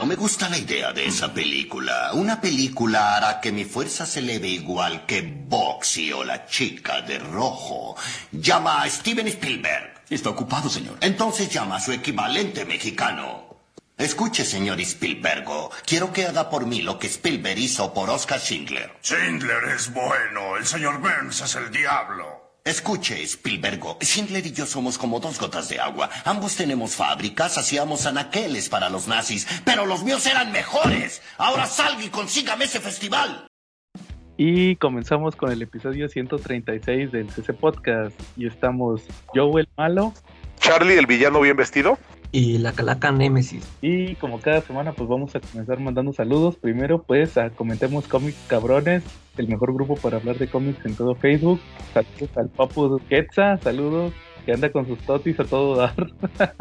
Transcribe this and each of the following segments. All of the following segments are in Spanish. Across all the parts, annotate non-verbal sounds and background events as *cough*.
No me gusta la idea de esa película. Una película hará que mi fuerza se eleve igual que Boxy o la chica de rojo. Llama a Steven Spielberg. Está ocupado, señor. Entonces llama a su equivalente mexicano. Escuche, señor Spielbergo. Quiero que haga por mí lo que Spielberg hizo por Oscar Schindler. Schindler es bueno. El señor Burns es el diablo. Escuche, Spielbergo. Schindler y yo somos como dos gotas de agua. Ambos tenemos fábricas, hacíamos anaqueles para los nazis, pero los míos eran mejores. Ahora salga y consígame ese festival. Y comenzamos con el episodio 136 del CC Podcast. Y estamos Joe el malo. Charlie el villano bien vestido y la Calaca Nemesis. Y como cada semana, pues vamos a comenzar mandando saludos. Primero, pues, a comentemos cómics cabrones, el mejor grupo para hablar de cómics en todo Facebook. Saludos al Papu Quetza, saludos, que anda con sus totis a todo dar. *laughs*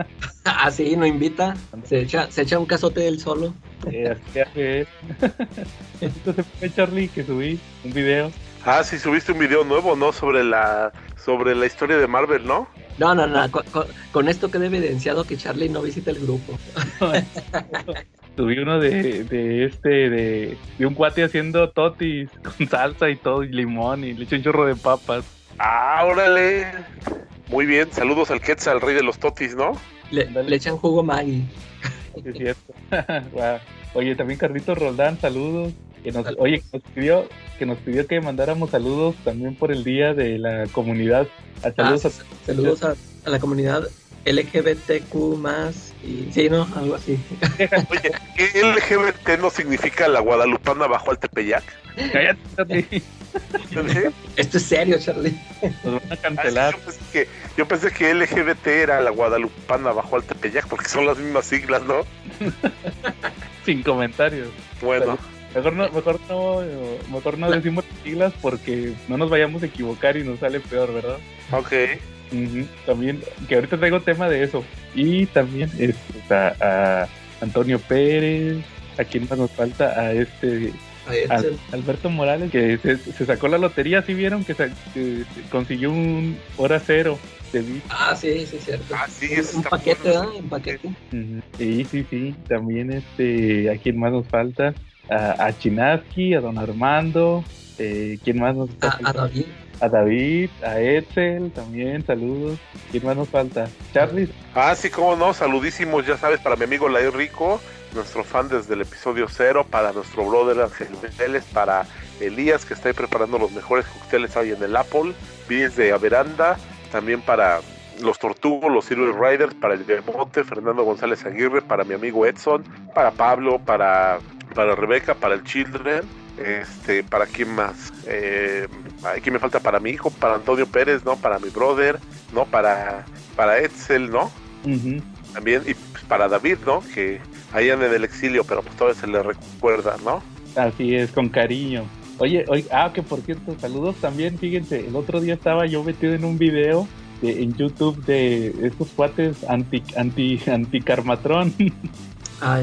ah, sí, no invita. Se echa, se echa un cazote del solo. Eh, así *laughs* Entonces fue Charlie que subí un video. Ah, sí, subiste un video nuevo, ¿no? Sobre la, sobre la historia de Marvel, ¿no? No, no, no. Con, esto queda evidenciado que Charlie no visita el grupo. *laughs* Tuve uno de, de este, de, de, un cuate haciendo totis con salsa y todo, y limón, y le eché un chorro de papas. Ah, órale. Muy bien, saludos al Quetzal, el rey de los totis, ¿no? Le, le echan jugo Maggie. es cierto. *laughs* Oye, también Carlitos Roldán, saludos. Que nos, oye, que nos pidió que nos pidió que mandáramos saludos también por el día de la comunidad. Ah, saludos, a, saludos a, la comunidad LGBTQ más y sí, ¿no? Algo así. *laughs* Oye, ¿qué LGBT no significa la guadalupana bajo al Tepeyac? Cállate, Esto es serio, Charlie. Nos van a cancelar. Ah, yo, pensé que, yo, pensé que, LGBT era la guadalupana bajo al Tepeyac porque son las mismas siglas, ¿no? Sin comentarios. Bueno. Mejor no, mejor no, mejor no decimos siglas porque no nos vayamos a equivocar y nos sale peor, ¿verdad? Ok. También, que ahorita traigo tema de eso. Y también es, a, Antonio Pérez, a quién más nos falta, a este Alberto Morales, que se, sacó la lotería, ¿sí vieron? Que, consiguió un hora cero. De ah, sí, sí, cierto. Ah, sí, un, paquete, ¿verdad? Un paquete. Sí, sí, sí. También, este, ¿a quién más nos falta? A, Chinaski, a Don Armando, eh, ¿quién más nos falta? A, David. A David, a Edsel también, saludos. ¿Quién más nos falta? Charlie. Ah, sí, cómo no, saludísimos, ya sabes, para mi amigo Lair Rico, nuestro fan desde el episodio cero, para nuestro brother Ángel Vélez, para Elías, que está ahí preparando los mejores cócteles ahí en el Apple, Vides de Averanda, también para los Tortugos, los Silver Riders, para el Monte, Fernando González Aguirre, para mi amigo Edson, para Pablo, para para Rebeca, para el Children, este, para quién más, eh, aquí me falta para mi hijo, para Antonio Pérez, ¿no? Para mi brother, ¿no? Para, para Edsel, ¿no? También, y pues, para David, ¿no? Que ahí anda en el exilio, pero pues todavía se le recuerda, ¿no? Así es, con cariño. Oye, oye, ah, que por cierto, saludos también, fíjense, el otro día estaba yo metido en un video de, en YouTube de estos cuates anti, anti, anti Carmatrón. Ah,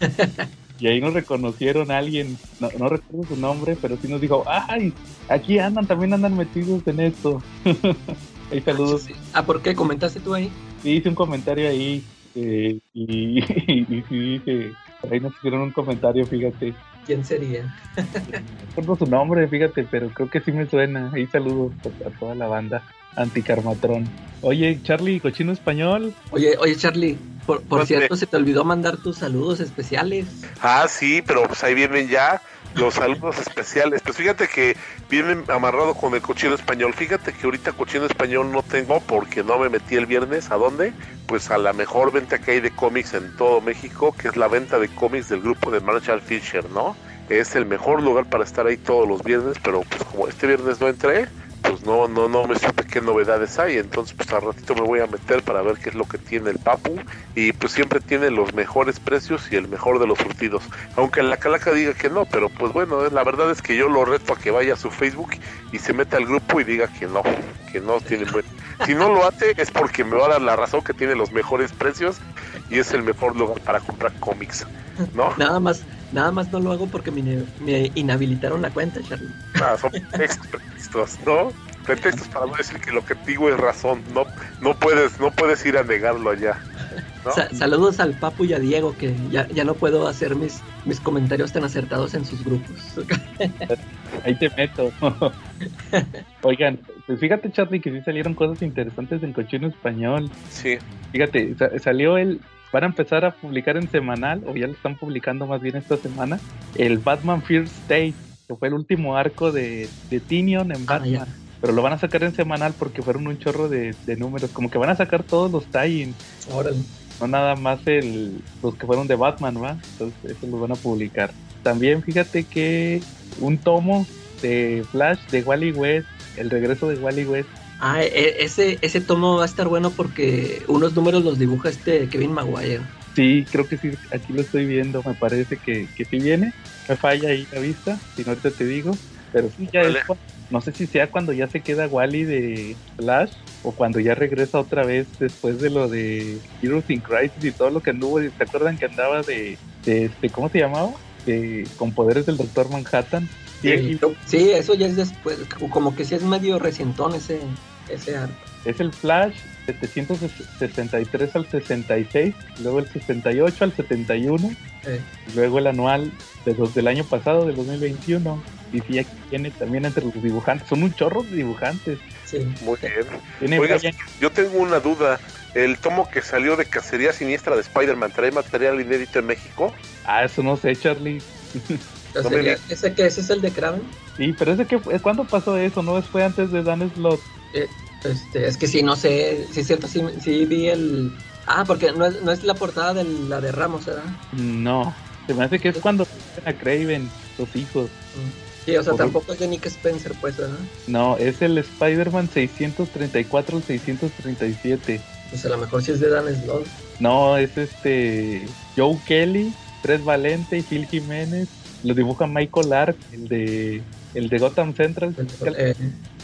*laughs* y ahí nos reconocieron a alguien, no, recuerdo su nombre, pero sí nos dijo, ay, aquí andan, también andan metidos en esto. *laughs* ahí saludos. Ah, ¿por qué? ¿Comentaste tú ahí? Sí, hice un comentario ahí eh, y, *laughs* y, sí ahí nos hicieron un comentario, fíjate. ¿Quién sería? no recuerdo su nombre, fíjate, pero creo que sí me suena. Ahí saludos a toda la banda anticarmatrón. Oye, Charlie, cochino español. Oye, oye, Charlie, por, por cierto, se te olvidó mandar tus saludos especiales. Ah, sí, pero pues ahí vienen ya los saludos especiales. Pues fíjate que vienen amarrado con el cochino español. Fíjate que ahorita cochino español no tengo porque no me metí el viernes. ¿A dónde? Pues a la mejor venta que hay de cómics en todo México, que es la venta de cómics del grupo de Marshall Fisher, ¿no? Es el mejor lugar para estar ahí todos los viernes, pero pues como este viernes no entré, pues no, no, no me supe qué novedades hay, entonces pues al ratito me voy a meter para ver qué es lo que tiene el Papu. Y pues siempre tiene los mejores precios y el mejor de los surtidos, aunque la calaca diga que no, pero pues bueno, la verdad es que yo lo reto a que vaya a su Facebook y se meta al grupo y diga que no, que no tiene buen... Si no lo hace es porque me va a dar la razón que tiene los mejores precios y es el mejor lugar para comprar cómics, ¿no? Nada más, nada más no lo hago porque me, me inhabilitaron la cuenta, Charlie. Ah, son pretextos, ¿no? Pretextos para no decir que lo que digo es razón. No, no puedes, no puedes ir a negarlo allá. saludos al Papu y a Diego, que ya, ya no puedo hacer mis, mis comentarios tan acertados en sus grupos. *laughs* Ahí te meto. *laughs* Oigan, pues fíjate, Charlie, que sí salieron cosas interesantes en Cochino Español. Sí. Fíjate, salió el. Van a empezar a publicar en semanal, o ya lo están publicando más bien esta semana, el Batman First State, que fue el último arco de, de Tinion en ah, Batman. pero lo van a sacar en semanal porque fueron un chorro de, números. Como que van a sacar todos los tie-ins. No nada más el, los que fueron de Batman, ¿va? Entonces, eso los van a publicar. También fíjate que un tomo de Flash de Wally West, el regreso de Wally West. Ah, e, ese, ese tomo va a estar bueno porque unos números los dibuja este Kevin Maguire. Sí, creo que sí, aquí lo estoy viendo, me parece que, que sí viene. Me falla ahí la vista, si no ahorita te digo. Pero sí, ya es, no sé si sea cuando ya se queda Wally de Flash o cuando ya regresa otra vez después de lo de Heroes in Crisis y todo lo que anduvo. ¿Se acuerdan que andaba de, de este, ¿cómo se llamaba? con poderes del Doctor Manhattan. Sí, eso ya es después, como que sí es medio recientón ese, ese arco. Es el Flash 763 al 66, luego el 68 al 71, luego el anual de los del año pasado, del 2021. Y sí, aquí tiene también entre los dibujantes, son un chorro de dibujantes. Sí. Muy bien. Oiga, yo tengo una duda. ¿El tomo que salió de Cacería Siniestra de Spider-Man trae material inédito en México? Ah, eso no sé, Charlie. ¿Ese, que, ¿Ese es el de Kraven? Sí, pero ese que ¿cuándo pasó eso? ¿No fue antes de Dan Slot? Eh, este, es que sí, no sé, sí es cierto, sí, sí vi el... Ah, porque no es, no es la portada de la de Ramos, ¿verdad? No, se me hace que es cuando a Craven, los hijos. Mm. Sí, o sea, tampoco es de Nick Spencer, pues, ¿verdad? No, es el Spider-Man 634 637. Pues a lo mejor sí es de Dan Slott. No, es este Joe Kelly, Fred Valente y Phil Jiménez. Lo dibuja Michael Lark, el de el de Gotham Central. Eh,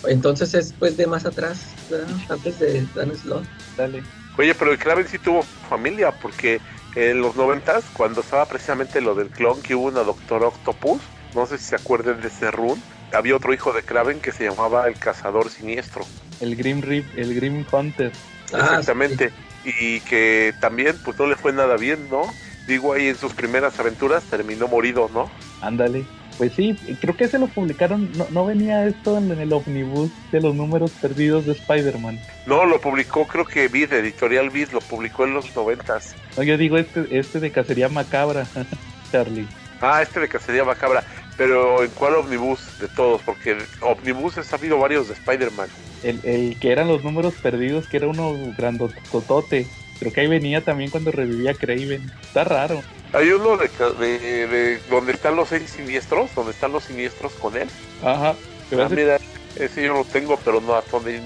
entonces es pues de más atrás, ¿verdad? antes de Dan Slott. Dale. Oye, pero el Kraven sí tuvo familia, porque en los noventas, cuando estaba precisamente lo del clon que hubo una Doctor Octopus, no sé si se acuerdan de ese run, había otro hijo de Kraven que se llamaba el Cazador Siniestro. El Grim Rip, el Grim Hunter. Ah, Exactamente. Y que también pues no le fue nada bien, ¿no? Digo, ahí en sus primeras aventuras terminó morido, ¿no? Ándale. Pues sí, creo que se lo publicaron, no, venía esto en, el omnibus de los números perdidos de Spider-Man. No, lo publicó, creo que Vid, Editorial Vid, lo publicó en los noventas. No, yo digo este, este de Cacería Macabra, *laughs* Charlie. Ah, este de Cacería Macabra, pero ¿en cuál omnibus de todos? Porque omnibus ha habido varios de Spider-Man. El, el que eran los números perdidos, que era uno grandototote. Creo que ahí venía también cuando revivía Craven. Está raro. Hay uno de, de, donde están los seis siniestros, donde están los siniestros con él. Ajá. Ah, mira, ese yo lo tengo, pero no hasta donde,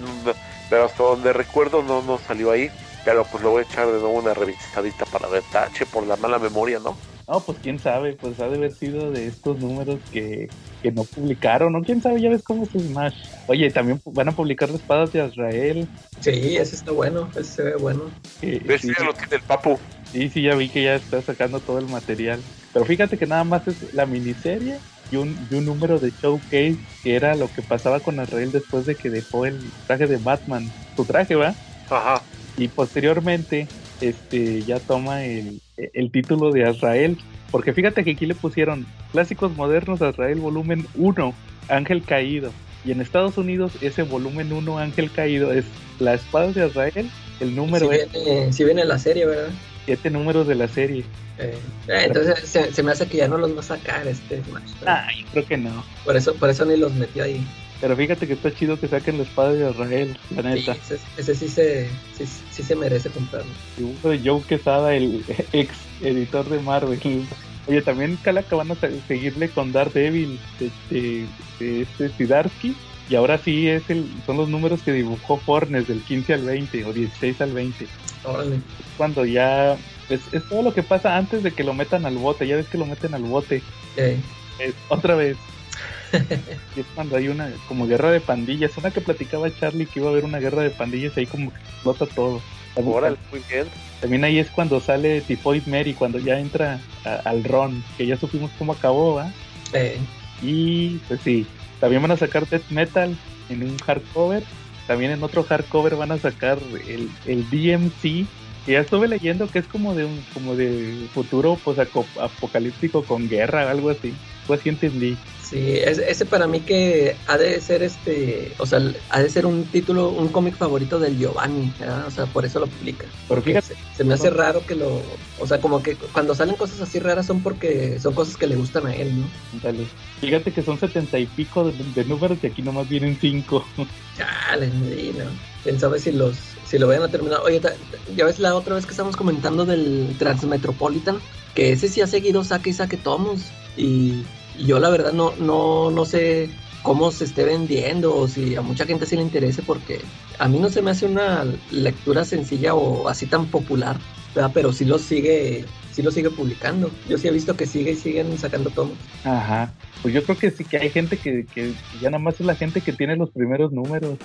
pero hasta donde recuerdo no, no salió ahí. Pero pues lo voy a echar de nuevo una revisadita para ver tache por la mala memoria, ¿no? No, pues quién sabe, pues ha de haber sido de estos números que, que no publicaron, ¿no? Quién sabe, ya ves cómo es Smash. Oye, también van a publicar las espadas de Azrael. Sí, ese está bueno, ese se ve bueno. ¿Ves? Sí, ya lo tiene el papu. Sí, sí, ya vi que ya está sacando todo el material. Pero fíjate que nada más es la miniserie y un, y un número de showcase que era lo que pasaba con Azrael después de que dejó el traje de Batman. Su traje, ¿va? Ajá. Y posteriormente este ya toma el, el título de Azrael. Porque fíjate que aquí le pusieron Clásicos Modernos Azrael Volumen 1, Ángel Caído. Y en Estados Unidos ese volumen 1, Ángel Caído, es La Espada de Azrael, el número... Si viene, si viene la serie, ¿verdad? Siete números de la serie. Eh, eh, entonces se, me hace que ya no los va a sacar este Ah, creo que no. Por eso, por eso ni los metió ahí. Pero fíjate que está chido que saquen la espada de Israel, la neta. ese, sí, se, sí, se merece comprarlo. Dibujo de Joe Quesada, el *laughs* ex editor de Marvel. Oye, también Calaca van a seguirle con Daredevil, de, de, este Sidarsky. Y ahora sí es el, son los números que dibujó Fornes del 15 al 20 o 16 al 20. Órale. Cuando ya. Es, es, todo lo que pasa antes de que lo metan al bote. Ya ves que lo meten al bote. otra vez *laughs* es cuando hay una como guerra de pandillas, una que platicaba Charlie que iba a haber una guerra de pandillas ahí como que explota todo. muy bien. También ahí es cuando sale Tifoid Mary, cuando ya entra al Ron, que ya supimos cómo acabó, ¿va? Y pues sí, también van a sacar Death Metal en un hardcover. También en otro hardcover van a sacar el, el DMC ya estuve leyendo que es como de un como de futuro pues apocalíptico con guerra, algo así. Pues así entendí. Sí, ese para mí que ha de ser este, o sea, ha de ser un título, un cómic favorito del Giovanni, ¿verdad? o sea, por eso lo publica. Porque se, me hace raro que lo, o sea, como que cuando salen cosas así raras son porque son cosas que le gustan a él, ¿no? Dale. Fíjate que son setenta y pico de, números y aquí nomás vienen cinco. *laughs* Chale, no. Quién sabe si los, si lo vayan a terminar. Oye, ya ves la otra vez que estamos comentando del Transmetropolitan, que ese sí ha seguido saque y saque tomos y y yo la verdad no, no, no sé cómo se esté vendiendo o si a mucha gente sí le interese porque a mí no se me hace una lectura sencilla o así tan popular, ¿verdad? pero sí lo sigue sí lo sigue publicando. Yo sí he visto que sigue y siguen sacando tomos. Ajá. Pues yo creo que sí que hay gente que, que ya nada más es la gente que tiene los primeros números.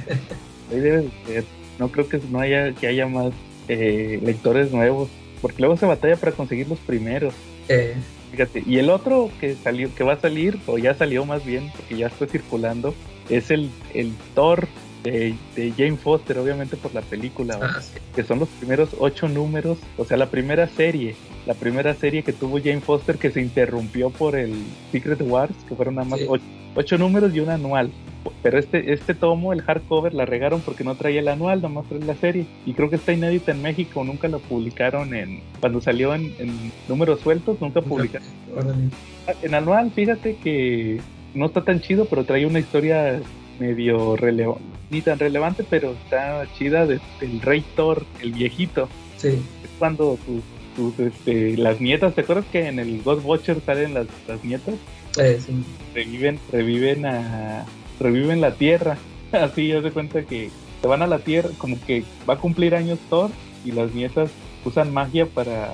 *laughs* Ahí debe ser. No creo que no haya que haya más eh, lectores nuevos, porque luego se batalla para conseguir los primeros. Eh, Fíjate, y el otro que salió, que va a salir, o ya salió más bien, porque ya está circulando, es el, el Thor de, Jane Foster, obviamente por la película, ah, que son los primeros ocho números, o sea, la primera serie, la primera serie que tuvo Jane Foster que se interrumpió por el Secret Wars, que fueron nada más ocho, números y un anual. Pero este, este tomo, el hardcover, la regaron porque no traía el anual, nomás trae la serie. Y creo que está inédita en México, nunca lo publicaron en. Cuando salió en, números sueltos, nunca publicaron. En anual, fíjate que no está tan chido, pero trae una historia medio relevante, ni tan relevante, pero está chida del Rey Thor, el viejito. Sí. Es cuando tus, este, las nietas, ¿te acuerdas que en el Ghost Watcher salen las, las nietas? Eh, sí. Reviven, reviven a, reviven la Tierra. *laughs* Así ya se cuenta que se van a la Tierra, como que va a cumplir años Thor y las nietas usan magia para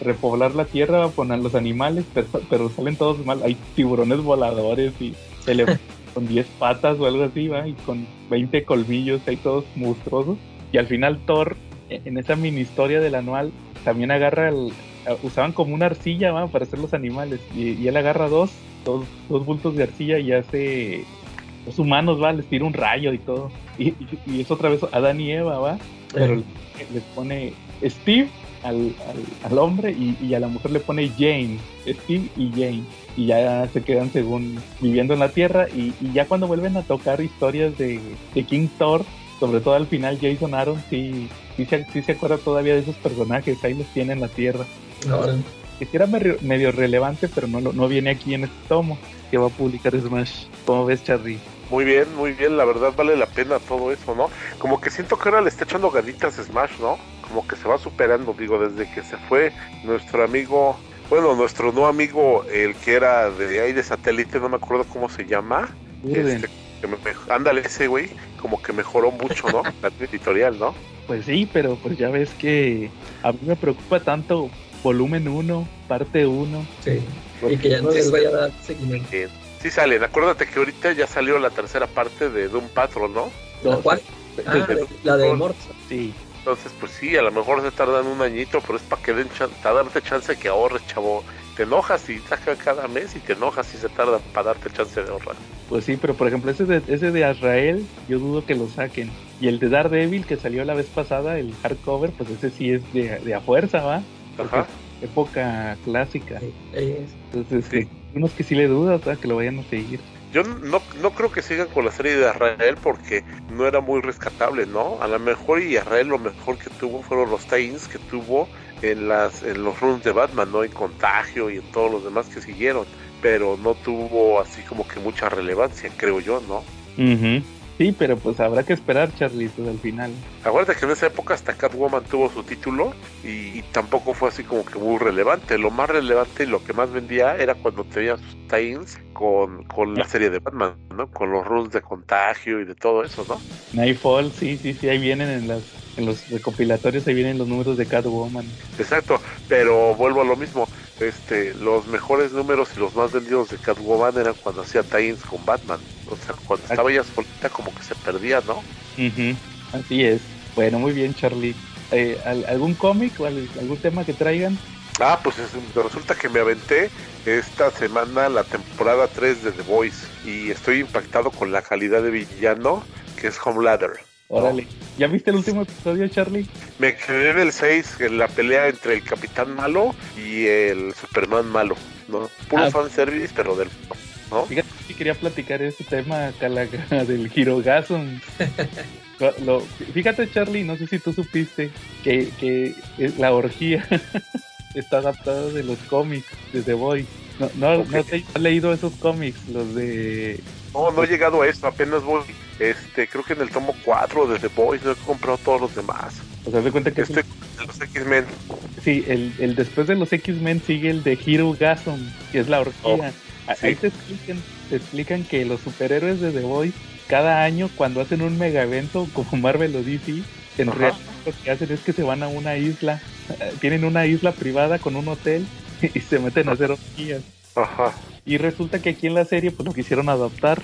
repoblar la Tierra, poner los animales, *laughs* pero, salen todos mal. Hay tiburones voladores y *laughs* con 10 patas o algo así, ¿va? Y con 20 colmillos, hay todos monstruosos. Y al final Thor, e, en esa mini historia del anual, también agarra el... Usaban como una arcilla, ¿va? Para hacer los animales. Y, él agarra dos, dos, dos bultos de arcilla y hace los humanos, va, les tira un rayo y todo. Y, es otra vez Adán y Eva, va, pero les pone Steve al, al, hombre y, a la mujer le pone Jane, Steve y Jane. Y ya se quedan según viviendo en la Tierra y, ya cuando vuelven a tocar historias de, King Thor, sobre todo al final Jason Aaron, sí, sí, se, se acuerda todavía de esos personajes, ahí los tiene en la Tierra. Que era medio, relevante, pero no, no viene aquí en este tomo que va a publicar Smash. ¿Cómo ves, Charlie? Muy bien, muy bien, la verdad vale la pena todo eso, ¿no? Como que siento que ahora le está echando ganitas Smash, ¿no? Como que se va superando, digo, desde que se fue nuestro amigo, bueno, nuestro no amigo, el que era de ahí de satélite, no me acuerdo cómo se llama. Este, ándale ese güey, como que mejoró mucho, ¿no? *laughs* La editorial, ¿no? Pues sí, pero pues ya ves que a mí me preocupa tanto volumen 1, parte 1. Sí y que ya no les vaya a dar seguimiento. Sí salen, acuérdate que ahorita ya salió la tercera parte de Doom Patrol, ¿no? ¿La cuál? Ah, la de Morsa. Sí. Entonces, pues sí, a lo mejor se tardan un añito, pero es para que den para darte chance que ahorres, chavo. Te enojas y saca cada mes y te enojas y se tarda para darte chance de ahorrar. Pues sí, pero por ejemplo, ese de, ese de Azrael, yo dudo que lo saquen. Y el de Daredevil, que salió la vez pasada, el hardcover, pues ese sí es de, de a fuerza, ¿va? Ajá época clásica. Entonces, sí. unos que sí le dudas que lo vayan a seguir. Yo no, no creo que sigan con la serie de Israel porque no era muy rescatable, ¿no? A lo mejor y Israel lo mejor que tuvo fueron los Tains que tuvo en las en los runs de Batman, ¿no? En Contagio y en todos los demás que siguieron, pero no tuvo así como que mucha relevancia, creo yo, ¿no? Sí, pero pues habrá que esperar, Charlitos, pues, al final. Acuérdate que en esa época hasta Catwoman tuvo su título y, tampoco fue así como que muy relevante. Lo más relevante y lo que más vendía era cuando tenía sus tie-ins con, con la serie de Batman, ¿no? Con los rules de contagio y de todo eso, ¿no? Nightfall, sí, sí, sí, ahí vienen en las en los recopilatorios ahí vienen los números de Catwoman. Exacto, pero vuelvo a lo mismo. Este, los mejores números y los más vendidos de Catwoman eran cuando hacía tie con Batman. O sea, cuando estaba ella solita como que se perdía, ¿no? Así es. Bueno, muy bien, Charlie. Eh, ¿Algún cómic o algún tema que traigan? Ah, pues resulta que me aventé esta semana la temporada 3 de The Voice y estoy impactado con la calidad de villano que es Homelander. Órale. ¿Ya viste el último episodio, Charlie? Me quedé en el 6, en la pelea entre el Capitán Malo y el Superman Malo, ¿no? Puro ah. fanservice, pero del... ¿no? Fíjate que quería platicar ese tema, Calaga, *laughs* del Hirogasm. *laughs* Lo, fíjate, Charlie, no sé si tú supiste que, que la orgía *laughs* está adaptada de los cómics de The Boys. No, no, no te he leído esos cómics, los de... No, no he llegado a eso, apenas voy este, creo que en el tomo 4 de The Boys no he comprado todos los demás. O sea, de cuenta que este los X-Men. Sí, el, el, después de los X-Men sigue el de Hero Gasm, que es la orgía. Oh, Ahí te explican, te explican que los superhéroes de The Boys cada año cuando hacen un mega evento como Marvel o DC, en realidad lo que hacen es que se van a una isla, tienen una isla privada con un hotel *laughs* y se meten a hacer orgías. Ajá. Y resulta que aquí en la serie pues lo quisieron adaptar.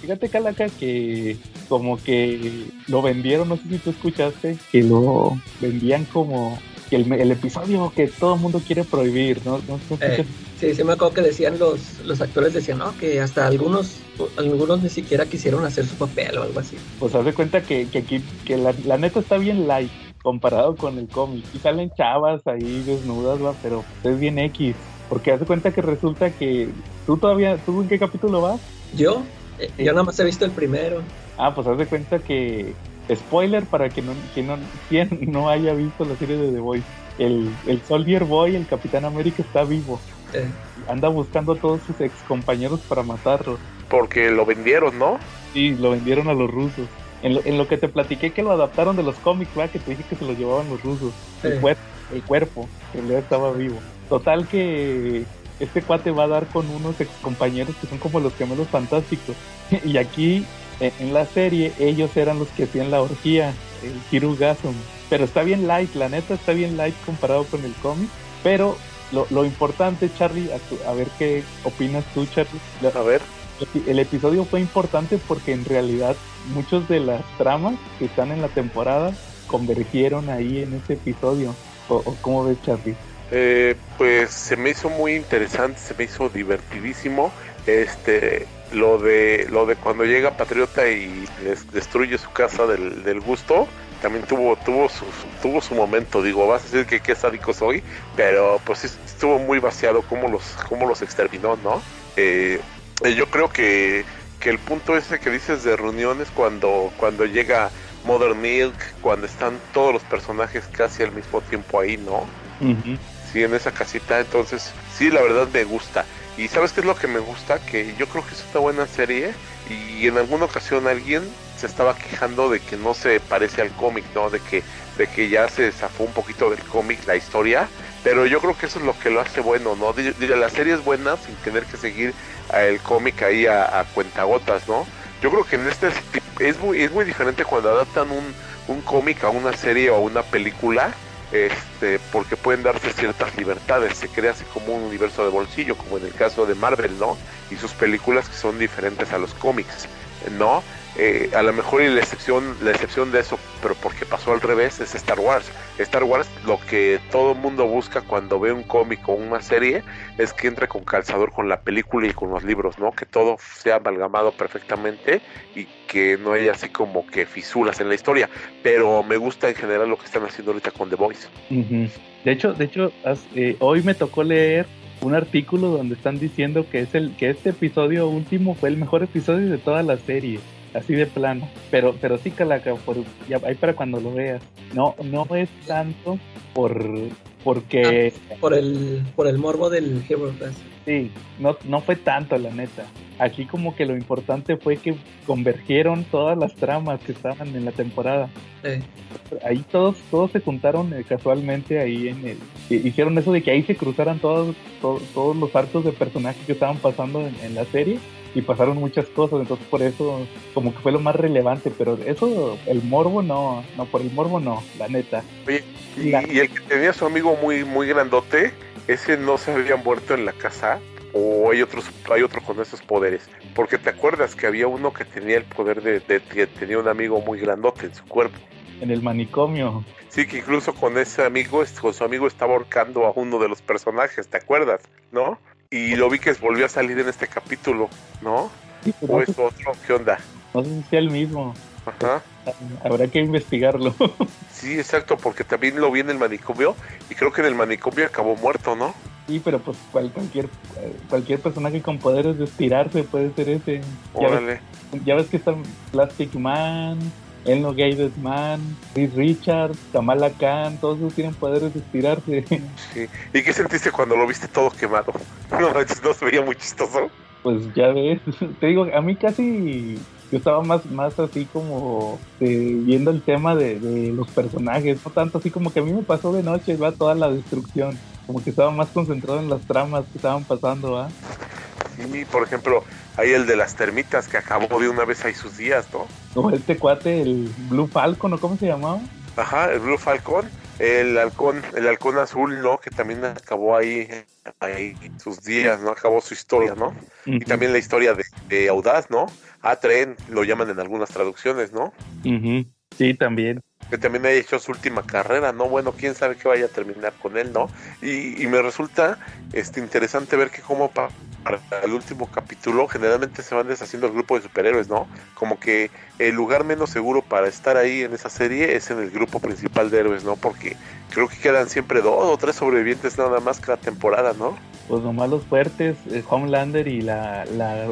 Fíjate, Calaca, que como que lo vendieron, no sé si tú escuchaste, que lo vendían como el, el episodio que todo el mundo quiere prohibir, ¿no? Eh, sí, sí me acuerdo que decían los, los actores, decían, no, que hasta algunos algunos ni siquiera quisieron hacer su papel o algo así. Pues haz de cuenta que, que aquí, que la, la neta está bien light comparado con el cómic. Y salen chavas ahí desnudas, va, pero es bien X. Porque hace cuenta que resulta que tú todavía, ¿tú en qué capítulo vas? Yo, eh, yo nada más he visto el primero. Ah, pues haz de cuenta que, spoiler para que no, que no, quien no haya visto la serie de The Voice, el, el Soldier Boy, el Capitán América está vivo. Eh. Anda buscando a todos sus ex compañeros para matarlos. Porque lo vendieron, ¿no? Sí, lo vendieron a los rusos. En lo, en lo que te platiqué que lo adaptaron de los cómics, ¿verdad? Que te dije que se lo llevaban los rusos. El, cuerpo, el cuerpo, que él estaba vivo. Total que este cuate va a dar con unos ex compañeros que son como los gemelos fantásticos. *laughs* y aquí en la serie ellos eran los que hacían la orgía, el Hirugasum. Pero está bien light, la neta está bien light comparado con el cómic. Pero lo, lo importante, Charlie, a, ver qué opinas tú, Charlie. A ver. El episodio fue importante porque en realidad muchos de las tramas que están en la temporada convergieron ahí en ese episodio. ¿O, o cómo ves, Charlie? Eh, pues se me hizo muy interesante, se me hizo divertidísimo. Este, lo de lo de cuando llega Patriota y destruye su casa del, gusto, también tuvo tuvo su, tuvo su momento. Digo, vas a decir que qué sádico soy, pero pues estuvo muy vaciado como los cómo los exterminó, ¿no? Eh, yo creo que, que el punto ese que dices de reuniones cuando cuando llega Modern Milk, cuando están todos los personajes casi al mismo tiempo ahí, ¿no? Sí, en esa casita. Entonces, sí, la verdad me gusta. Y ¿sabes qué es lo que me gusta? Que yo creo que es una buena serie y en alguna ocasión alguien se estaba quejando de que no se parece al cómic, ¿no? De que, de que ya se zafó un poquito del cómic la historia. Pero yo creo que eso es lo que lo hace bueno, ¿no? La serie es buena sin tener que seguir el cómic ahí a, cuentagotas, ¿no? Yo creo que en este es muy, es muy diferente cuando adaptan un, un cómic a una serie o a una película este, porque pueden darse ciertas libertades, se crea así como un universo de bolsillo, como en el caso de Marvel, ¿no? Y sus películas que son diferentes a los cómics, ¿no? Eh, a lo mejor y la excepción, la excepción de eso, pero porque pasó al revés, es Star Wars. Star Wars lo que todo mundo busca cuando ve un cómic o una serie es que entre con calzador con la película y con los libros, ¿no? Que todo sea amalgamado perfectamente y que no haya así como que fisuras en la historia. Pero me gusta en general lo que están haciendo ahorita con The Voice. De hecho, de hecho, eh, hoy me tocó leer un artículo donde están diciendo que es el que este episodio último fue el mejor episodio de toda la serie así de plano. Pero, pero sí, Calaca, por, ya, ahí para cuando lo veas. No, no es tanto por porque ah, por el por el morbo del Hero Sí, no, no fue tanto la neta. Aquí como que lo importante fue que convergieron todas las tramas que estaban en la temporada. Ahí todos todos se juntaron eh, casualmente ahí en el hicieron eso de que ahí se cruzaran todos todos, los arcos de personajes que estaban pasando en la serie y pasaron muchas cosas, entonces por eso como que fue lo más relevante, pero eso, el morbo no, no, por el morbo no, la neta. y, el que tenía su amigo muy, muy grandote, ese no se había muerto en la casa, o hay otros, hay otro con esos poderes, porque te acuerdas que había uno que tenía el poder de, de, de tenía un amigo muy grandote en su cuerpo. En el manicomio. Sí, que incluso con ese amigo, con su amigo estaba ahorcando a uno de los personajes, ¿te acuerdas? ¿No? Y lo vi que volvió a salir en este capítulo, ¿no? ¿O es otro? ¿Qué onda? No sé si sea el mismo. Ajá. Habrá que investigarlo. *laughs* sí, exacto, porque también lo vi en el manicomio y creo que en el manicomio acabó muerto, ¿no? Sí, pero pues cualquier cualquier personaje con poderes de estirarse puede ser ese. Órale. Ya ves, que está Plastic Man, el no Man, Chris Richards, Kamala Khan, todos esos tienen poderes de estirarse. *laughs* Sí. ¿Y qué sentiste cuando lo viste todo quemado? *laughs* No, no se veía muy chistoso. Pues ya ves, te digo, a mí casi yo estaba más, más así como eh, viendo el tema de, los personajes, no tanto así como que a mí me pasó de noche, va toda la destrucción, como que estaba más concentrado en las tramas que estaban pasando, ¿ah? Sí, por ejemplo, hay el de las termitas que acabó de una vez ahí sus días, ¿no? Como este cuate, el Blue Falcon, ¿o cómo se llamaba? Ajá, el Blue Falcon, el halcón, el halcón azul, ¿no? Que también acabó ahí, ahí sus días, ¿no? Acabó su historia, ¿no? Y también la historia de, Audaz, ¿no? A Tren, lo llaman en algunas traducciones, ¿no? Sí, también que también haya hecho su última carrera, ¿no? Bueno, quién sabe qué vaya a terminar con él, ¿no? Y, me resulta este, interesante ver que como para el último capítulo generalmente se van deshaciendo el grupo de superhéroes, ¿no? Como que el lugar menos seguro para estar ahí en esa serie es en el grupo principal de héroes, ¿no? Porque creo que quedan siempre dos o tres sobrevivientes nada más cada temporada, ¿no? Pues nomás los fuertes, eh, Homelander y la, la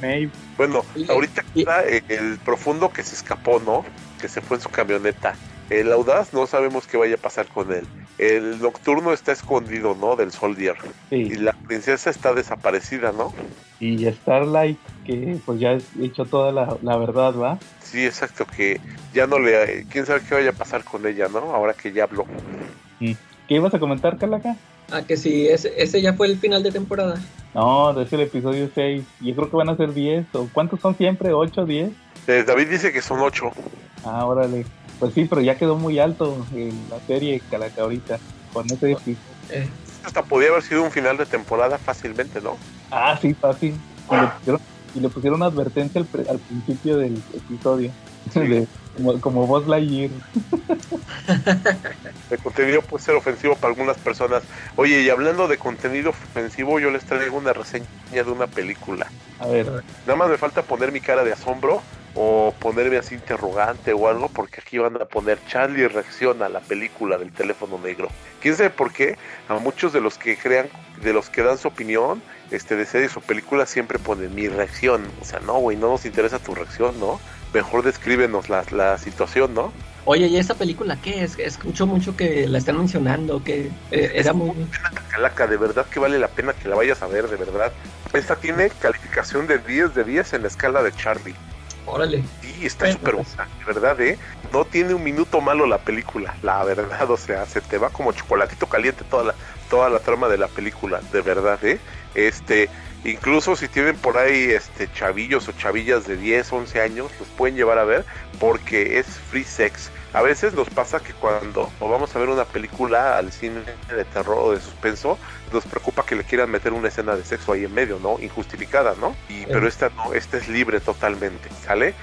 May. Bueno, ahorita queda el profundo que se escapó, ¿no? que se fue en su camioneta. El audaz no sabemos qué vaya a pasar con él. El nocturno está escondido, ¿no? Del Soldier. Y la princesa está desaparecida, ¿no? Y Starlight, que pues ya ha hecho toda la, verdad, ¿va? Sí, exacto, que ya no le... ¿Quién sabe qué vaya a pasar con ella, ¿no? Ahora que ya habló. ¿Qué ibas a comentar, Calaca? Ah, que sí, ese, ese ya fue el final de temporada. No, es el episodio 6. Yo creo que van a ser 10. ¿O cuántos son siempre? ¿8, 10? Eh, David dice que son 8. Ah, órale. Pues sí, pero ya quedó muy alto en la serie Calaca ahorita, con ese episodio. Eh. Hasta podía haber sido un final de temporada fácilmente, ¿no? Ah, sí, fácil. Y le pusieron, una advertencia al, principio del episodio. *laughs* como, como Buzz Lightyear. *laughs* El contenido puede ser ofensivo para algunas personas. Oye, y hablando de contenido ofensivo, yo les traigo una reseña de una película. A ver. Nada más me falta poner mi cara de asombro o ponerme así interrogante o algo, porque aquí van a poner Charlie reacciona a la película del teléfono negro. ¿Quién sabe por qué? A muchos de los que crean, de los que dan su opinión, este, de series o películas, siempre ponen mi reacción. O sea, no, güey, no nos interesa tu reacción, ¿no? Mejor descríbenos la, la situación, ¿no? Oye, ¿y esa película qué es? Escucho mucho que la están mencionando, que eh, era muy... Calaca, de verdad que vale la pena que la vayas a ver, de verdad. Esta tiene calificación de 10 de 10 en la escala de Charlie. Órale. Sí, está súper buena, de verdad, ¿eh? No tiene un minuto malo la película, la verdad, o sea, se te va como chocolatito caliente toda la, toda la trama de la película, de verdad, ¿eh? Este, incluso si tienen por ahí este chavillos o chavillas de 10, 11 años, los pueden llevar a ver porque es free sex. A veces nos pasa que cuando vamos a ver una película al cine de terror o de suspenso, nos preocupa que le quieran meter una escena de sexo ahí en medio, ¿no? Injustificada, ¿no? Y, pero esta no, esta es libre totalmente, ¿sale?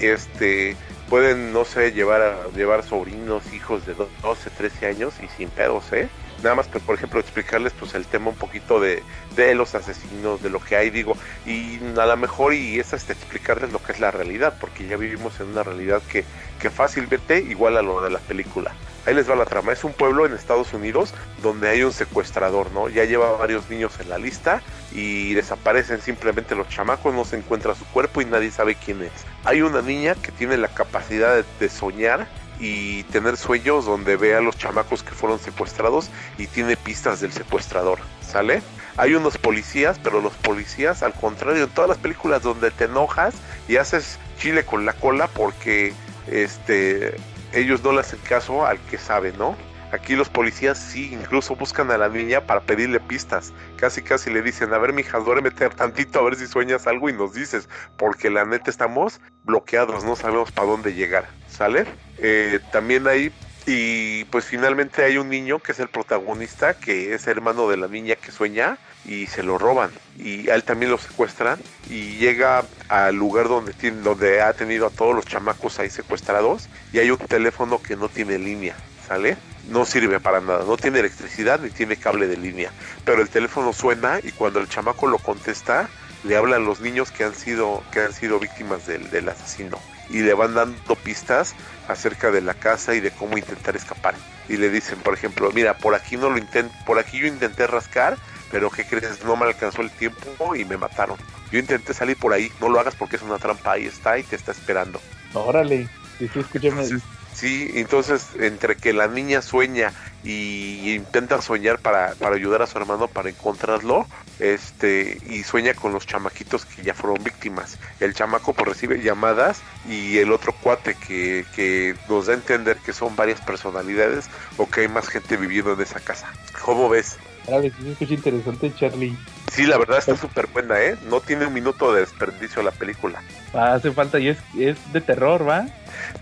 Este, pueden, no sé, llevar a llevar sobrinos, hijos de 12, 13 años y sin pedos, ¿eh? Nada más por ejemplo explicarles pues el tema un poquito de, de los asesinos de lo que hay digo y a lo mejor y es hasta explicarles lo que es la realidad porque ya vivimos en una realidad que, que fácilmente igual a lo de la película. Ahí les va la trama es un pueblo en Estados Unidos donde hay un secuestrador no ya lleva varios niños en la lista y desaparecen simplemente los chamacos no se encuentra su cuerpo y nadie sabe quién es. Hay una niña que tiene la capacidad de soñar y tener sueños donde ve a los chamacos que fueron secuestrados y tiene pistas del secuestrador, ¿sale? Hay unos policías, pero los policías, al contrario, en todas las películas donde te enojas y haces chile con la cola porque este ellos no le hacen caso al que sabe, ¿no? Aquí los policías sí, incluso buscan a la niña para pedirle pistas. Casi casi le dicen, a ver mija, duérmete tantito a ver si sueñas algo y nos dices, porque la neta estamos bloqueados, no sabemos para dónde llegar, ¿sale? Eh, también hay, y pues finalmente hay un niño que es el protagonista, que es hermano de la niña que sueña, y se lo roban. Y a él también lo secuestran, y llega al lugar donde, tiene, donde ha tenido a todos los chamacos ahí secuestrados, y hay un teléfono que no tiene línea, ¿sale? No sirve para nada, no tiene electricidad ni tiene cable de línea, pero el teléfono suena y cuando el chamaco lo contesta, le hablan los niños que han sido, que han sido víctimas del, del asesino y le van dando pistas acerca de la casa y de cómo intentar escapar. Y le dicen, por ejemplo, mira, por aquí no lo intent por aquí yo intenté rascar, pero ¿qué crees? No me alcanzó el tiempo y me mataron. Yo intenté salir por ahí, no lo hagas porque es una trampa, ahí está y te está esperando. Órale, sí, sí, escúchame. Sí, entonces entre que la niña sueña y intenta soñar para, para ayudar a su hermano para encontrarlo, este, y sueña con los chamaquitos que ya fueron víctimas. El chamaco pues recibe llamadas y el otro cuate que, que nos da a entender que son varias personalidades o que hay más gente viviendo en esa casa. ¿Cómo ves? Ver, sí, es interesante, Charlie. Sí, la verdad está súper buena, ¿eh? No tiene un minuto de desperdicio la película. Ah, hace falta y es, es de terror, ¿va?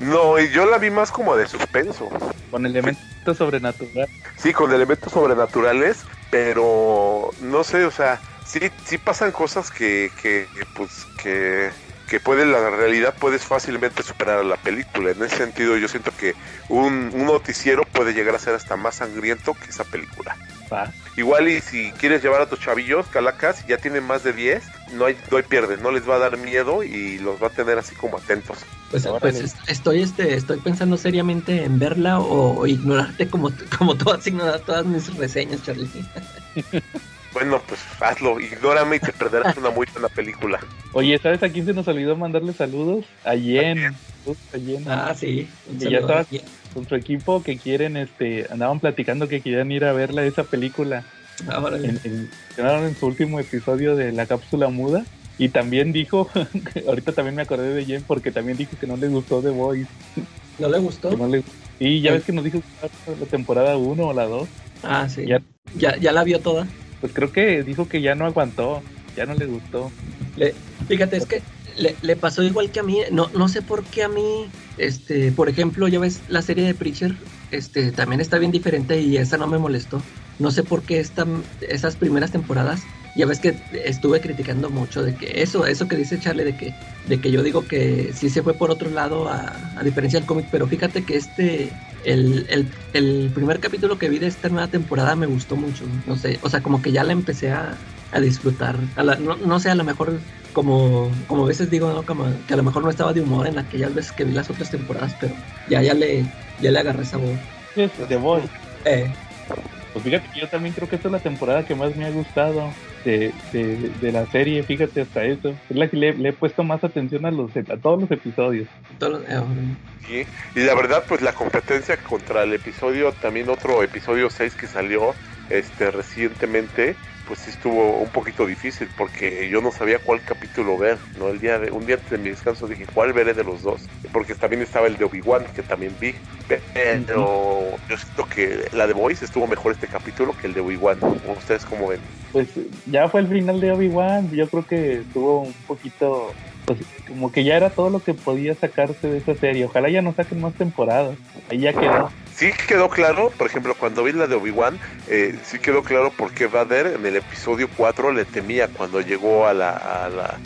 No, y yo la vi más como de suspenso. Con elementos sobrenaturales. Sí, con elementos sobrenaturales, pero no sé, o sea, sí, sí pasan cosas que, que pues, que que puede la realidad puedes fácilmente superar a la película. En ese sentido yo siento que un, un noticiero puede llegar a ser hasta más sangriento que esa película. Igual y si quieres llevar a tus chavillos, calacas, ya tienen más de 10, no hay, no hay pierde, no les va a dar miedo y los va a tener así como atentos. Pues, pues estoy este, estoy pensando seriamente en verla o, ignorarte como, como tú has ignorado todas mis reseñas, Charlie. *laughs* Bueno, pues hazlo, ignórame y te perderás una muy buena película. Oye, ¿sabes a quién se nos olvidó mandarle saludos? A Jen. Ah, sí. Que ya estaba con su equipo que quieren, este, andaban platicando que querían ir a verla esa película. Ah, en, en, su último episodio de la cápsula muda. Y también dijo, *laughs* ahorita también me acordé de Jen porque también dijo que no le gustó The Voice. ¿No le gustó? Y ya ves que nos dijo la temporada 1 o la 2. Ah, sí. Ya, ya, ya la vio toda. Pues creo que dijo que ya no aguantó, ya no le gustó. Le, fíjate, es que le, le, pasó igual que a mí, no, no sé por qué a mí, este, por ejemplo, ya ves la serie de Preacher, este, también está bien diferente y esa no me molestó. No sé por qué esta, esas primeras temporadas, ya ves que estuve criticando mucho de que eso, eso que dice Charlie, de que, de que yo digo que sí se fue por otro lado a, a diferencia del cómic, pero fíjate que este, el, el, el, primer capítulo que vi de esta nueva temporada me gustó mucho. No sé, o sea, como que ya la empecé a, a disfrutar. no, no, sé, a lo mejor, como, como a veces digo, ¿no? como que a lo mejor no estaba de humor en aquellas veces que vi las otras temporadas, pero ya, ya, le, ya le agarré sabor. De voz. Eh. Pues fíjate que yo también creo que esta es la temporada que más me ha gustado de, de, la serie, fíjate hasta eso. Es la que le, he puesto más atención a, los, a todos los episodios. sí, y la verdad, pues la competencia contra el episodio, también otro episodio 6 que salió este recientemente, pues sí estuvo un poquito difícil porque yo no sabía cuál capítulo ver, ¿no? El día de, un día de mi descanso dije, ¿cuál veré de los dos? Porque también estaba el de Obi-Wan, que también vi, pero yo siento que la de Voice estuvo mejor este capítulo que el de Obi-Wan. ¿Ustedes cómo ven? Pues ya fue el final de Obi-Wan, yo creo que estuvo un poquito pues como que ya era todo lo que podía sacarse de esa serie. Ojalá ya no saquen más temporadas. Ahí ya quedó sí quedó claro, por ejemplo, cuando vi la de Obi-Wan, eh, sí quedó claro por qué Vader en el episodio 4 le temía cuando llegó a la,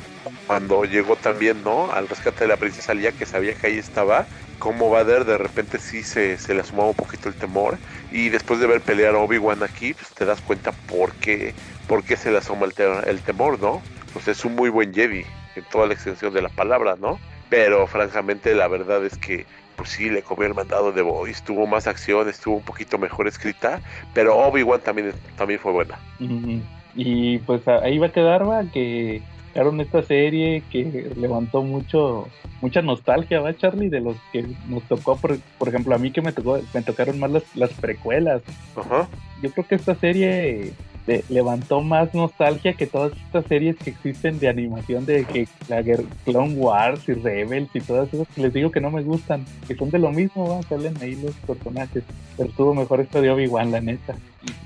cuando llegó también, ¿no? Al rescate de la princesa Leia, que sabía que ahí estaba, como Vader de repente sí se, se le asomaba un poquito el temor. Y después de ver pelear a Obi-Wan aquí, pues te das cuenta por qué, por qué se le asoma el, el temor, ¿no? Pues es un muy buen Jedi, en toda la extensión de la palabra, ¿no? Pero francamente la verdad es que pues sí, le comió el mandado de Boys, tuvo más acción, estuvo un poquito mejor escrita, pero Obi-Wan también, también fue buena. Y pues ahí va a quedar, va, que crearon esta serie que levantó mucho mucha nostalgia, ¿va, Charlie? De los que nos tocó, por, por ejemplo, a mí que me tocó me tocaron más las, las precuelas. Ajá. Yo creo que esta serie levantó más nostalgia que todas estas series que existen de animación de que la Clone Wars y Rebels y todas esas les digo que no me gustan, que son de lo mismo, ¿va? salen ahí los personajes, pero estuvo mejor esto de Obi-Wan, la neta.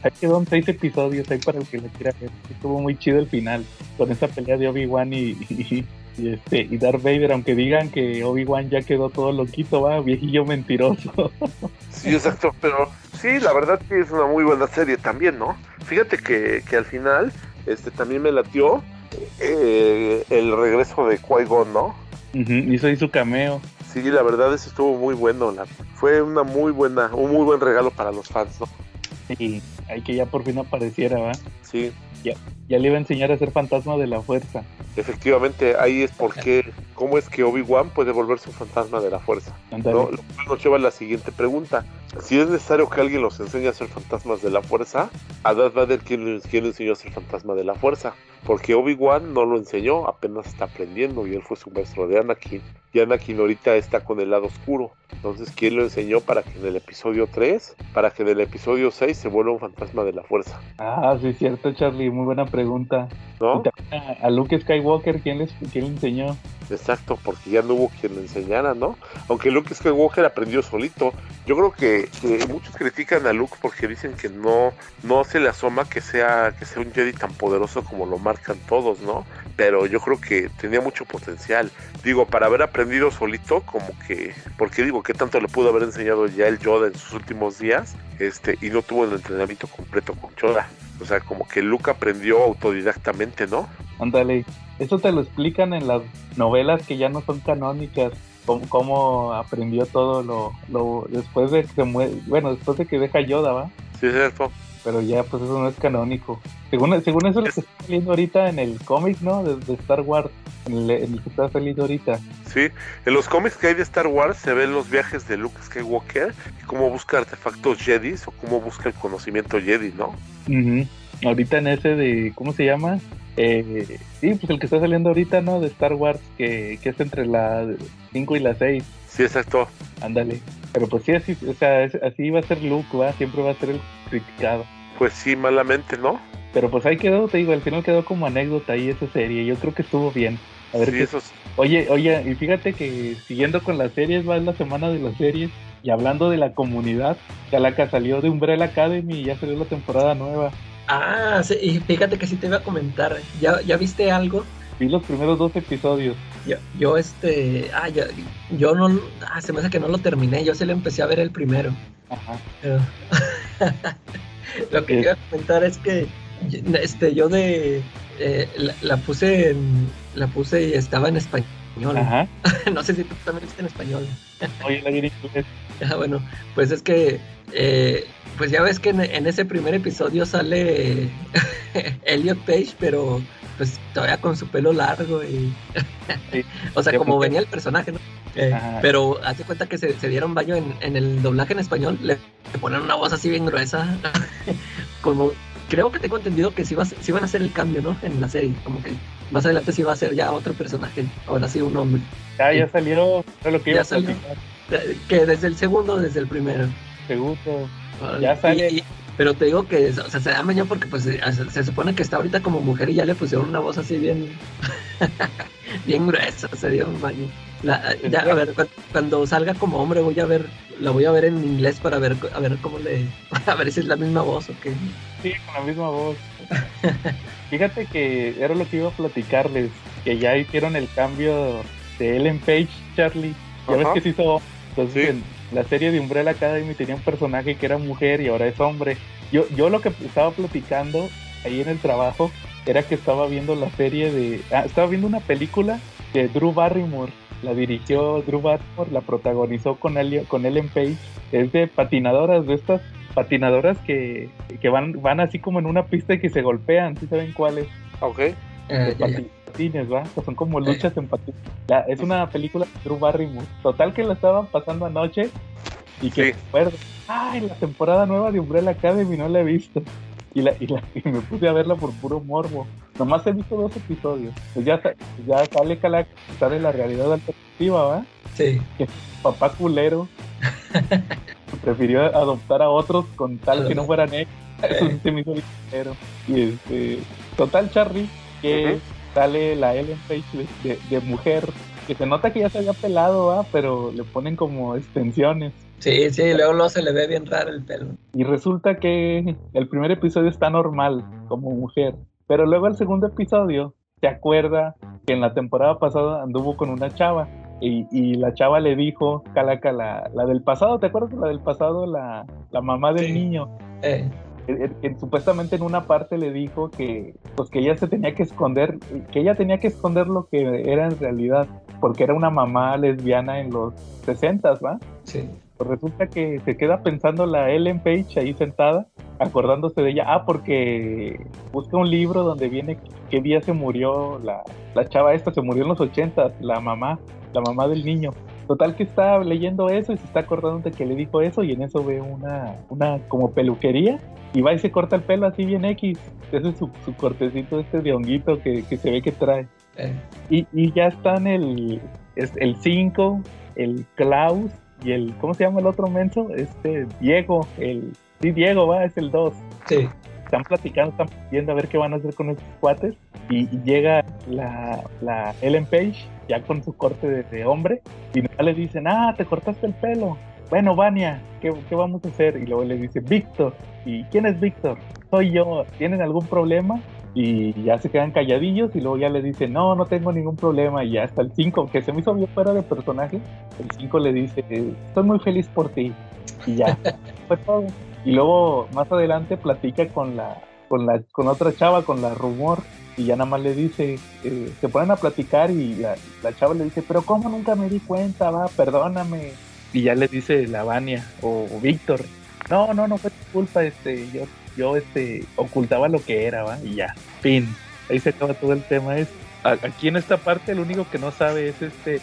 Ahí quedó seis episodios ahí para el que lo quiera ver. Estuvo muy chido el final, con esa pelea de Obi-Wan y, este, y Darth Vader, aunque digan que Obi-Wan ya quedó todo loquito, va, viejillo mentiroso. *laughs* Sí, exacto, pero sí, la verdad que es una muy buena serie también, ¿no? Fíjate que, que al final este también me latió eh, el regreso de Qui-Gon, ¿no? hizo ahí su cameo. Sí, la verdad eso estuvo muy bueno, la, fue una muy buena, un muy buen regalo para los fans, ¿no? Sí, hay que ya por fin apareciera, ¿va? Sí. Ya, ya le iba a enseñar a ser fantasma de la fuerza. Efectivamente, ahí es porque, ¿cómo es que Obi-Wan puede volverse un fantasma de la fuerza? ¿no? Lo cual nos lleva a la siguiente pregunta. Si es necesario que alguien los enseñe a ser fantasmas de la fuerza, a Darth Vader, ¿quién, quién le enseñó a ser fantasma de la fuerza? Porque Obi-Wan no lo enseñó, apenas está aprendiendo y él fue su maestro de Anakin. Y Anakin ahorita está con el lado oscuro. Entonces, ¿quién lo enseñó para que en el episodio 3, para que en el episodio 6 se vuelva un fantasma de la fuerza? Ah, sí, cierto, Charlie, muy buena pregunta. ¿No? A Luke Skywalker, ¿quién, les, quién le enseñó? Exacto, porque ya no hubo quien le enseñara, ¿no? Aunque Luke Skywalker aprendió solito. Yo creo que, muchos critican a Luke porque dicen que no, no se le asoma que sea, que sea un Jedi tan poderoso como lo marcan todos, ¿no? Pero yo creo que tenía mucho potencial. Digo, para haber aprendido solito, como que, porque digo, que tanto le pudo haber enseñado ya el Yoda en sus últimos días, este, y no tuvo el entrenamiento completo con Yoda. O sea, como que Luke aprendió autodidactamente, ¿no? Ándale, eso te lo explican en las novelas que ya no son canónicas, cómo, cómo aprendió todo lo, lo, después de que se muere, bueno, después de que deja Yoda, ¿va? Sí, es cierto. Pero ya, pues eso no es canónico. Según, según eso es lo que está saliendo ahorita en el cómic, ¿no? De, de Star Wars, en el, en el, que está saliendo ahorita. Sí, en los cómics que hay de Star Wars se ven los viajes de Luke Skywalker y cómo busca artefactos Jedi o cómo busca el conocimiento Jedi, ¿no? Uh -huh. Ahorita en ese de, ¿cómo se llama? Eh, sí, pues el que está saliendo ahorita, ¿no? De Star Wars, que, que es entre la 5 y la 6. Sí, exacto. Ándale. Pero pues sí, así, o sea, es, así va a ser Luke, ¿va? Siempre va a ser el criticado. Pues sí, malamente, ¿no? Pero pues ahí quedó, te digo, al final quedó como anécdota ahí esa serie. Yo creo que estuvo bien. A ver sí, qué... eso es... Oye, oye, y fíjate que siguiendo con las series, va en la semana de las series. Y hablando de la comunidad, Calaca salió de Umbrella Academy y ya salió la temporada nueva. Ah, sí, y fíjate que sí te iba a comentar. ¿Ya, ya viste algo? Vi los primeros dos episodios. Yo, yo este, ah, yo, yo no, ah, se me hace que no lo terminé, yo se lo empecé a ver el primero. Ajá. Pero, *laughs* lo que iba a comentar es que, este, yo de, eh, la, la, puse en, la puse y estaba en español. Ajá. *laughs* no sé si tú también viste en español. Oye, la en inglés. *laughs* Ah, bueno, pues es que, eh, pues ya ves que en, en ese primer episodio sale *laughs* Elliot Page, pero pues todavía con su pelo largo y sí, o sea como venía el personaje no eh, pero hace cuenta que se, se dieron baño en, en, el doblaje en español le, le, ponen una voz así bien gruesa como creo que tengo entendido que sí, va, sí van a hacer el cambio no en la serie como que más adelante sí va a ser ya otro personaje ahora sí un hombre ya ya salieron lo que iba ya salió, que desde el segundo desde el primero segundo ya sale y, y, pero te digo que, o sea, se da mañana porque pues se, se, supone que está ahorita como mujer y ya le pusieron una voz así bien, *laughs* bien gruesa, se dio un baño. La, ya, a ver, cuando salga como hombre voy a ver, la voy a ver en inglés para ver, a ver cómo le, *laughs* a ver si es la misma voz o qué. Sí, con la misma voz. *laughs* Fíjate que era lo que iba a platicarles, que ya hicieron el cambio de Ellen Page, Charlie. Ya Ajá. ves que se hizo, entonces sí la serie de Umbrella Academy tenía un personaje que era mujer y ahora es hombre. Yo, yo lo que estaba platicando ahí en el trabajo era que estaba viendo la serie de... Ah, estaba viendo una película de Drew Barrymore. La dirigió Drew Barrymore, la protagonizó con, Elio, con Ellen Page. Es de patinadoras, de estas patinadoras que, que van, van así como en una pista y que se golpean. ¿Sí saben cuáles? Ok. Eh, patines, ¿va? Que son como luchas eh. en patines. Ya, es una película de Drew Barrymore. Total que la estaban pasando anoche y que sí. recuerdo, ay, la temporada nueva de Umbrella Academy no la he visto. Y, la, y, la, *laughs* y, me puse a verla por puro morbo. Nomás he visto dos episodios. Pues ya, ya sale Calac, sale la realidad alternativa, ¿va? Sí. Que papá culero *laughs* prefirió adoptar a otros con tal que no *laughs* fueran él. Eso sí se me hizo. Y este, total, Charlie, que uh -huh. sale la Ellen Page de, de, de, mujer, que se nota que ya se había pelado, ¿va? Pero le ponen como extensiones. Sí, sí, luego, luego se le ve bien raro el pelo. Y resulta que el primer episodio está normal, como mujer. Pero luego el segundo episodio se acuerda que en la temporada pasada anduvo con una chava. Y, y la chava le dijo, Calaca, la, la, del pasado, ¿te acuerdas? La del pasado, la, la mamá del sí. niño. Eh. Que, que, supuestamente en una parte le dijo que pues que ella se tenía que esconder que ella tenía que esconder lo que era en realidad porque era una mamá lesbiana en los 60 ¿va? Sí Pues resulta que se queda pensando la Ellen Page ahí sentada, acordándose de ella. Ah, porque busca un libro donde viene qué día se murió la, la chava esta, se murió en los ochentas, la mamá, la mamá del niño. Total que está leyendo eso y se está acordando de que le dijo eso y en eso ve una, una como peluquería y va y se corta el pelo así bien X. Ese es su, cortecito este de honguito que, se ve que trae. Eh. Y, y, ya están el 5, el, el Klaus y el, ¿cómo se llama el otro menso? Este, Diego, el, sí, Diego, va, es el 2. Sí. Están platicando, están viendo a ver qué van a hacer con esos cuates y, llega la, la, Ellen Page ya con su corte de, hombre y le dicen, ah, te cortaste el pelo. Bueno, Vania, ¿qué, ¿qué, vamos a hacer? Y luego le dice, Víctor. ¿Y quién es Víctor? Soy yo. ¿Tienen algún problema? Y ya se quedan calladillos y luego ya le dice, no, no tengo ningún problema. Y ya hasta el 5, que se me hizo bien fuera de personaje, el 5 le dice, estoy muy feliz por ti. Y ya, *laughs* fue todo. Y luego más adelante platica con la, con la, con otra chava, con la rumor, y ya nada más le dice, eh, se ponen a platicar y la, chava le dice, pero ¿cómo nunca me di cuenta? Va, perdóname. Y ya le dice la Vania o, Víctor, no, no, no fue tu culpa, este, yo, yo este, ocultaba lo que era, va, y ya, fin. Ahí se acaba todo el tema. Es, aquí en esta parte el único que no sabe es este,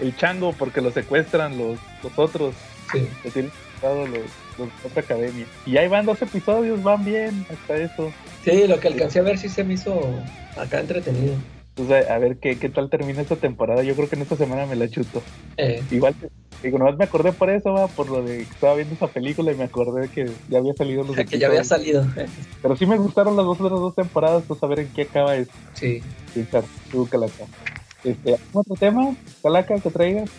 el, chango, porque lo secuestran los, los otros. Sí. Lo tienen los, otra academia. Y ahí van dos episodios, van bien hasta eso. Sí, lo que alcancé a ver sí se me hizo acá entretenido. Pues a, ver qué, qué tal termina esta temporada. Yo creo que en esta semana me la chuto. Eh. Igual, digo, nomás me acordé por eso, va, por lo de que estaba viendo esa película y me acordé que ya había salido los *laughs* Que ya había salido. Eh. Pero sí me gustaron las dos otras dos temporadas, pues a ver en qué acaba esto. Sí. Sí, claro, tú, Calaca. Este, otro tema, Calaca, que traigas?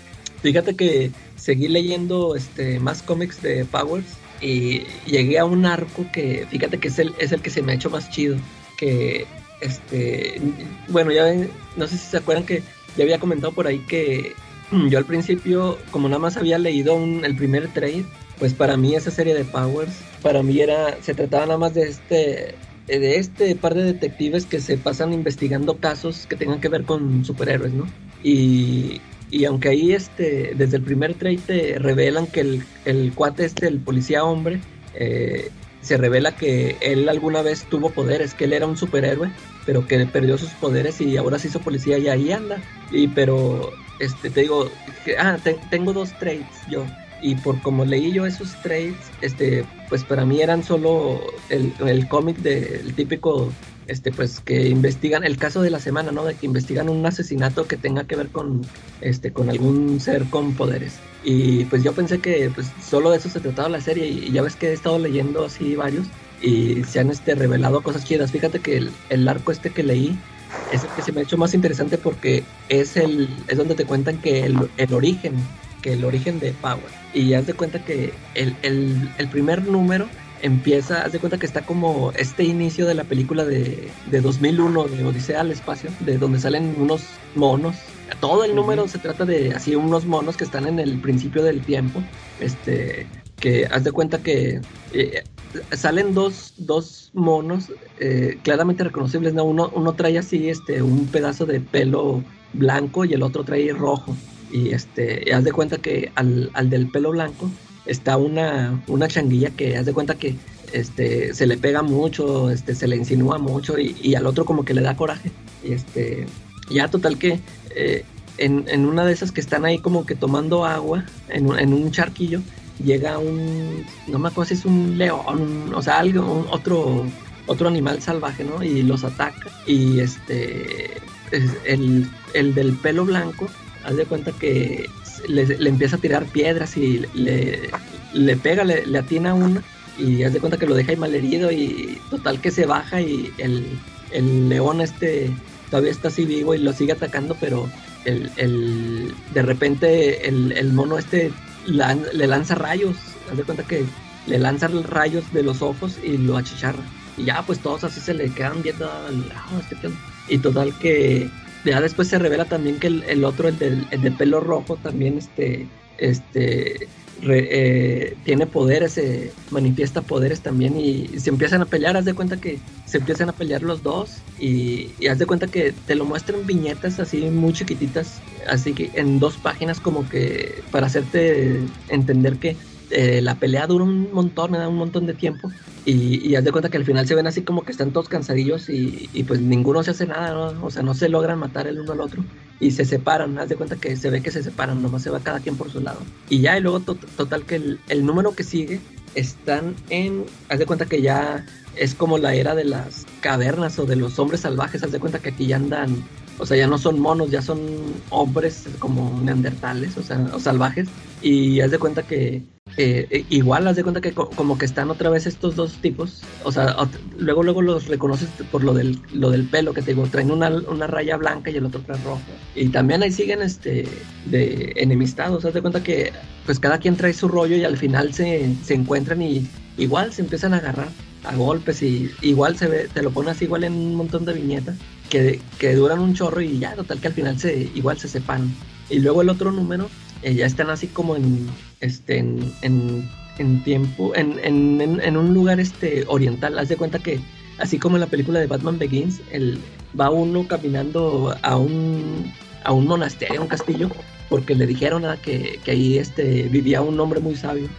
Fíjate que seguí leyendo este, más cómics de Powers y llegué a un arco que, fíjate que es el, es el que se me ha hecho más chido. Que, este, bueno, ya no sé si se acuerdan que ya había comentado por ahí que yo al principio, como nada más había leído el primer trade, pues para mí esa serie de Powers, para mí era, se trataba nada más de este, de este par de detectives que se pasan investigando casos que tengan que ver con superhéroes, ¿no? Y y aunque ahí este, desde el primer trade te revelan que el, el cuate este, el policía hombre, eh, se revela que él alguna vez tuvo poderes, que él era un superhéroe, pero que perdió sus poderes y ahora se hizo policía y ahí anda. Y pero, este, te digo, ah, tengo dos trades yo. Y por como leí yo esos trades, este, pues para mí eran solo el, el cómic del típico este pues que investigan el caso de la semana, ¿no? De que investigan un asesinato que tenga que ver con este con algún ser con poderes. Y pues yo pensé que pues solo de eso se trataba la serie y, ya ves que he estado leyendo así varios y se han este revelado cosas chidas. Fíjate que el, el arco este que leí es el que se me ha hecho más interesante porque es el es donde te cuentan que el, el origen que el origen de Power y te de cuenta que el, el, el primer número empieza, haz de cuenta que está como este inicio de la película de, de 2001, de Odisea al Espacio, de donde salen unos monos. Todo el número se trata de así unos monos que están en el principio del tiempo. Este, que haz de cuenta que eh, salen dos, dos monos eh, claramente reconocibles. ¿no? Uno, uno trae así este, un pedazo de pelo blanco y el otro trae rojo. Y este, haz de cuenta que al, al del pelo blanco está una, una changuilla que haz de cuenta que este, se le pega mucho, este, se le insinúa mucho y, al otro como que le da coraje. Y este, ya total que eh, en, una de esas que están ahí como que tomando agua en un, en un charquillo, llega un, no me acuerdo si es un león, o sea, algo, otro, otro animal salvaje, ¿no? Y los ataca. Y este, el, el del pelo blanco, haz de cuenta que le, empieza a tirar piedras y le, le pega, le, le, atina una y haz de cuenta que lo deja ahí mal herido y total que se baja y el, el león este todavía está así vivo y lo sigue atacando, pero el, el de repente el, el mono este le lanza rayos, haz de cuenta que le lanza rayos de los ojos y lo achicharra. Y ya pues todos así se le quedan viendo ah, este Y total que ya después se revela también que el, otro, el, del, de pelo rojo, también este, este, eh, tiene poderes, se manifiesta poderes también y, se empiezan a pelear, haz de cuenta que se empiezan a pelear los dos y, y, haz de cuenta que te lo muestran viñetas así muy chiquititas, así que en dos páginas como que para hacerte entender que eh, la pelea dura un montón, me da un montón de tiempo. Y, haz de cuenta que al final se ven así como que están todos cansadillos y, pues ninguno se hace nada, o sea, no se logran matar el uno al otro y se separan, haz de cuenta que se ve que se separan, nomás se va cada quien por su lado. Y ya, y luego total que el, el, número que sigue están en, haz de cuenta que ya es como la era de las cavernas o de los hombres salvajes, haz de cuenta que aquí ya andan o sea, ya no son monos, ya son hombres como neandertales, o sea, o salvajes. Y haz de cuenta que eh, igual haz de cuenta que como que están otra vez estos dos tipos, o sea, luego luego los reconoces por lo del, lo del pelo que te digo, traen una, una raya blanca y el otro trae rojo. Y también ahí siguen este de enemistados, haz de cuenta que pues cada quien trae su rollo y al final se, se encuentran y igual se empiezan a agarrar a golpes y igual se ve, te lo pones igual en un montón de viñetas que, que duran un chorro y ya, total que al final se igual se sepan Y luego el otro número, eh, ya están así como en, este, en, en, tiempo, en, en, en, un lugar este, oriental. Haz de cuenta que, así como en la película de Batman Begins, el, va uno caminando a un, a un monasterio, a un castillo, porque le dijeron que, que ahí este, vivía un hombre muy sabio.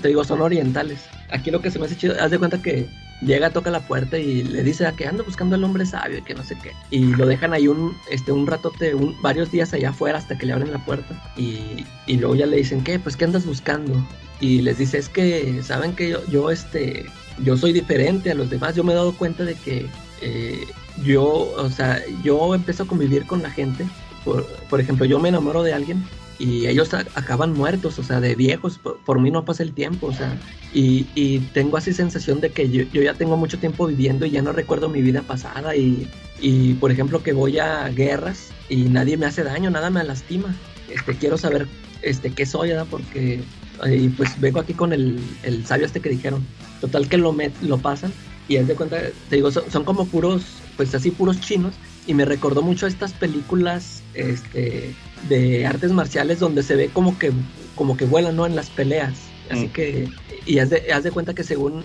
te digo, son orientales. Aquí lo que se me hace chido, haz de cuenta que llega, toca la puerta y le dice a que anda buscando al hombre sabio y que no sé qué. Y lo dejan ahí un, este, un ratote, un, varios días allá afuera hasta que le abren la puerta. Y, y luego ya le dicen, ¿qué? Pues, ¿qué andas buscando? Y les dice, es que, ¿saben que yo, yo, este, yo soy diferente a los demás? Yo me he dado cuenta de que eh, yo, o sea, yo empiezo a convivir con la gente. Por, por ejemplo, yo me enamoro de alguien y ellos acaban muertos, o sea, de viejos, por, mí no pasa el tiempo, o sea, y, y tengo así sensación de que yo, yo, ya tengo mucho tiempo viviendo y ya no recuerdo mi vida pasada y, y, por ejemplo que voy a guerras y nadie me hace daño, nada me lastima, este, quiero saber este, qué soy, ¿verdad? Porque, y pues vengo aquí con el, el sabio este que dijeron, total que lo, lo pasan y es de cuenta, te digo, son, son como puros, pues así puros chinos y me recordó mucho a estas películas este, de artes marciales donde se ve como que, como que vuelan, ¿no? En las peleas. Así mm. que, y haz de, haz de cuenta que según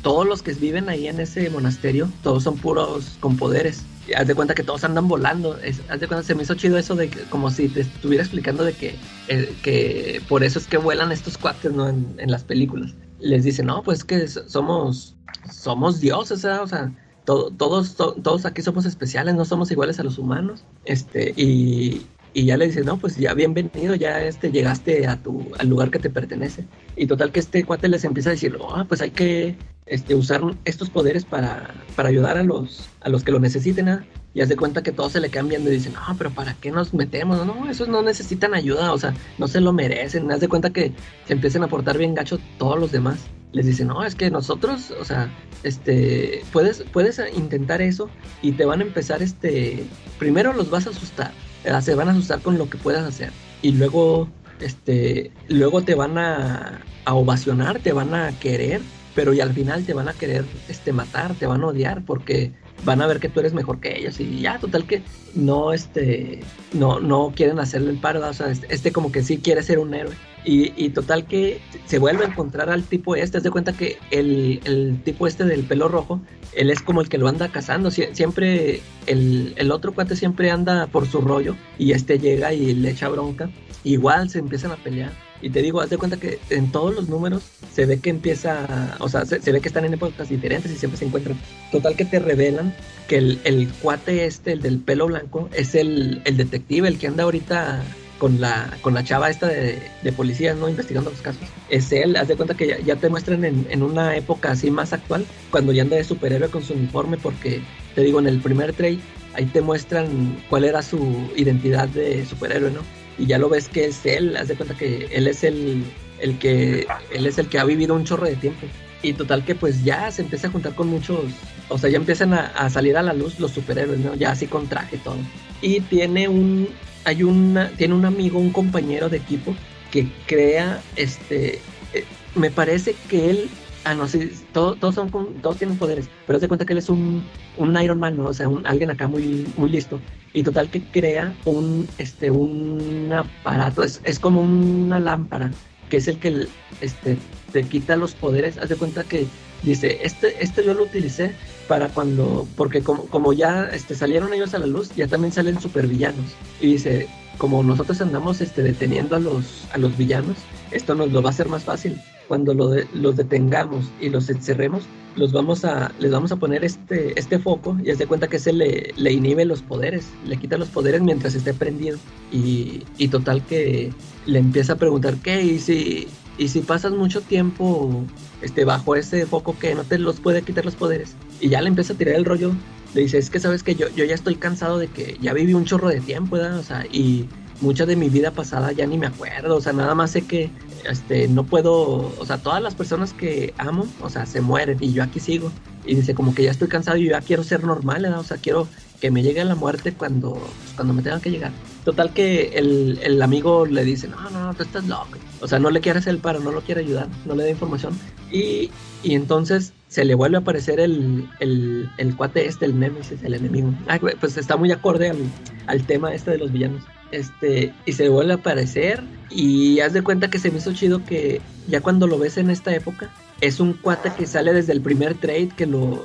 todos los que viven ahí en ese monasterio, todos son puros con poderes. Y haz de cuenta que todos andan volando. haz de cuenta, se me hizo chido eso de que, como si te estuviera explicando de que, eh, que por eso es que vuelan estos cuates, ¿no? En, en las películas. Les dicen, no, pues que somos, somos dioses, o sea, todos, todos aquí somos especiales, no somos iguales a los humanos. Este, y, y ya le dice, no, pues ya bienvenido, ya este, llegaste a tu, al lugar que te pertenece. Y total que este cuate les empieza a decir, ah, pues hay que este, usar estos poderes para, para ayudar a los, a los que lo necesiten. ¿ah? Y hace cuenta que todos se le cambian y dicen, no, pero ¿para qué nos metemos? No, esos no necesitan ayuda, o sea, no se lo merecen. Haz de cuenta que se empiezan a portar bien gacho todos los demás. Les dicen, no, es que nosotros, o sea, este, puedes, puedes intentar eso y te van a empezar, este, primero los vas a asustar se van a asustar con lo que puedas hacer. Y luego, este, luego te van a, a ovacionar, te van a querer, pero y al final te van a querer este, matar, te van a odiar porque van a ver que tú eres mejor que ellos y ya total que no este no no quieren hacerle el paro o sea este, este como que sí quiere ser un héroe y, y, total que se vuelve a encontrar al tipo este, haz de cuenta que el, el, tipo este del pelo rojo, él es como el que lo anda cazando, siempre el, el, otro cuate siempre anda por su rollo y este llega y le echa bronca, igual se empiezan a pelear. Y te digo, haz de cuenta que en todos los números se ve que empieza, o sea, se, ve que están en épocas diferentes y siempre se encuentran. Total que te revelan que el, el cuate este, el del pelo blanco, es el, el detective, el que anda ahorita con la, con la chava esta de, de policías, ¿no? Investigando los casos. Es él, haz de cuenta que ya, te muestran en, en, una época así más actual, cuando ya anda de superhéroe con su uniforme, porque te digo, en el primer trade, ahí te muestran cuál era su identidad de superhéroe, ¿no? Y ya lo ves que es él, haz de cuenta que él es el, el que, él es el que ha vivido un chorro de tiempo. Y total que pues ya se empieza a juntar con muchos, o sea, ya empiezan a, salir a la luz los superhéroes, ¿no? Ya así con traje todo. Y tiene un, hay una, tiene un amigo, un compañero de equipo que crea, este, eh, me parece que él Ah, no, sí, todos, son, todos tienen poderes, pero se cuenta que él es un, un Iron Man, ¿no? O sea, un, alguien acá muy, muy listo. Y total que crea un, este, un aparato, es, es como una lámpara, que es el que este, te quita los poderes. Haz de cuenta que dice, este, este yo lo utilicé para cuando, porque como, como ya este, salieron ellos a la luz, ya también salen supervillanos. Y dice, como nosotros andamos este, deteniendo a los, a los villanos, esto nos lo va a hacer más fácil cuando lo los detengamos y los encerremos, los vamos a, les vamos a poner este, este foco y de cuenta que se le, le inhibe los poderes, le quita los poderes mientras esté prendido. Y, y total que le empieza a preguntar, ¿qué? Y si, y si pasas mucho tiempo este, bajo ese foco que no te los puede quitar los poderes. Y ya le empieza a tirar el rollo. Le dice, es que sabes que yo, yo ya estoy cansado de que ya viví un chorro de tiempo, ¿verdad? O sea, y mucha de mi vida pasada ya ni me acuerdo, o sea, nada más sé que este no puedo, o sea, todas las personas que amo, o sea, se mueren y yo aquí sigo. Y dice como que ya estoy cansado y yo ya quiero ser normal, o sea, quiero que me llegue la muerte cuando, cuando me tengan que llegar. Total que el, el, amigo le dice, no, no, tú estás loco. O sea, no le quiere hacer el paro, no lo quiere ayudar, no le da información. Y, y entonces se le vuelve a aparecer el, el, el cuate este, el Nemesis, el enemigo. Pues está muy acorde al, al tema este de los villanos este, y se vuelve a aparecer. Y haz de cuenta que se me hizo chido que ya cuando lo ves en esta época, es un cuate que sale desde el primer trade, que lo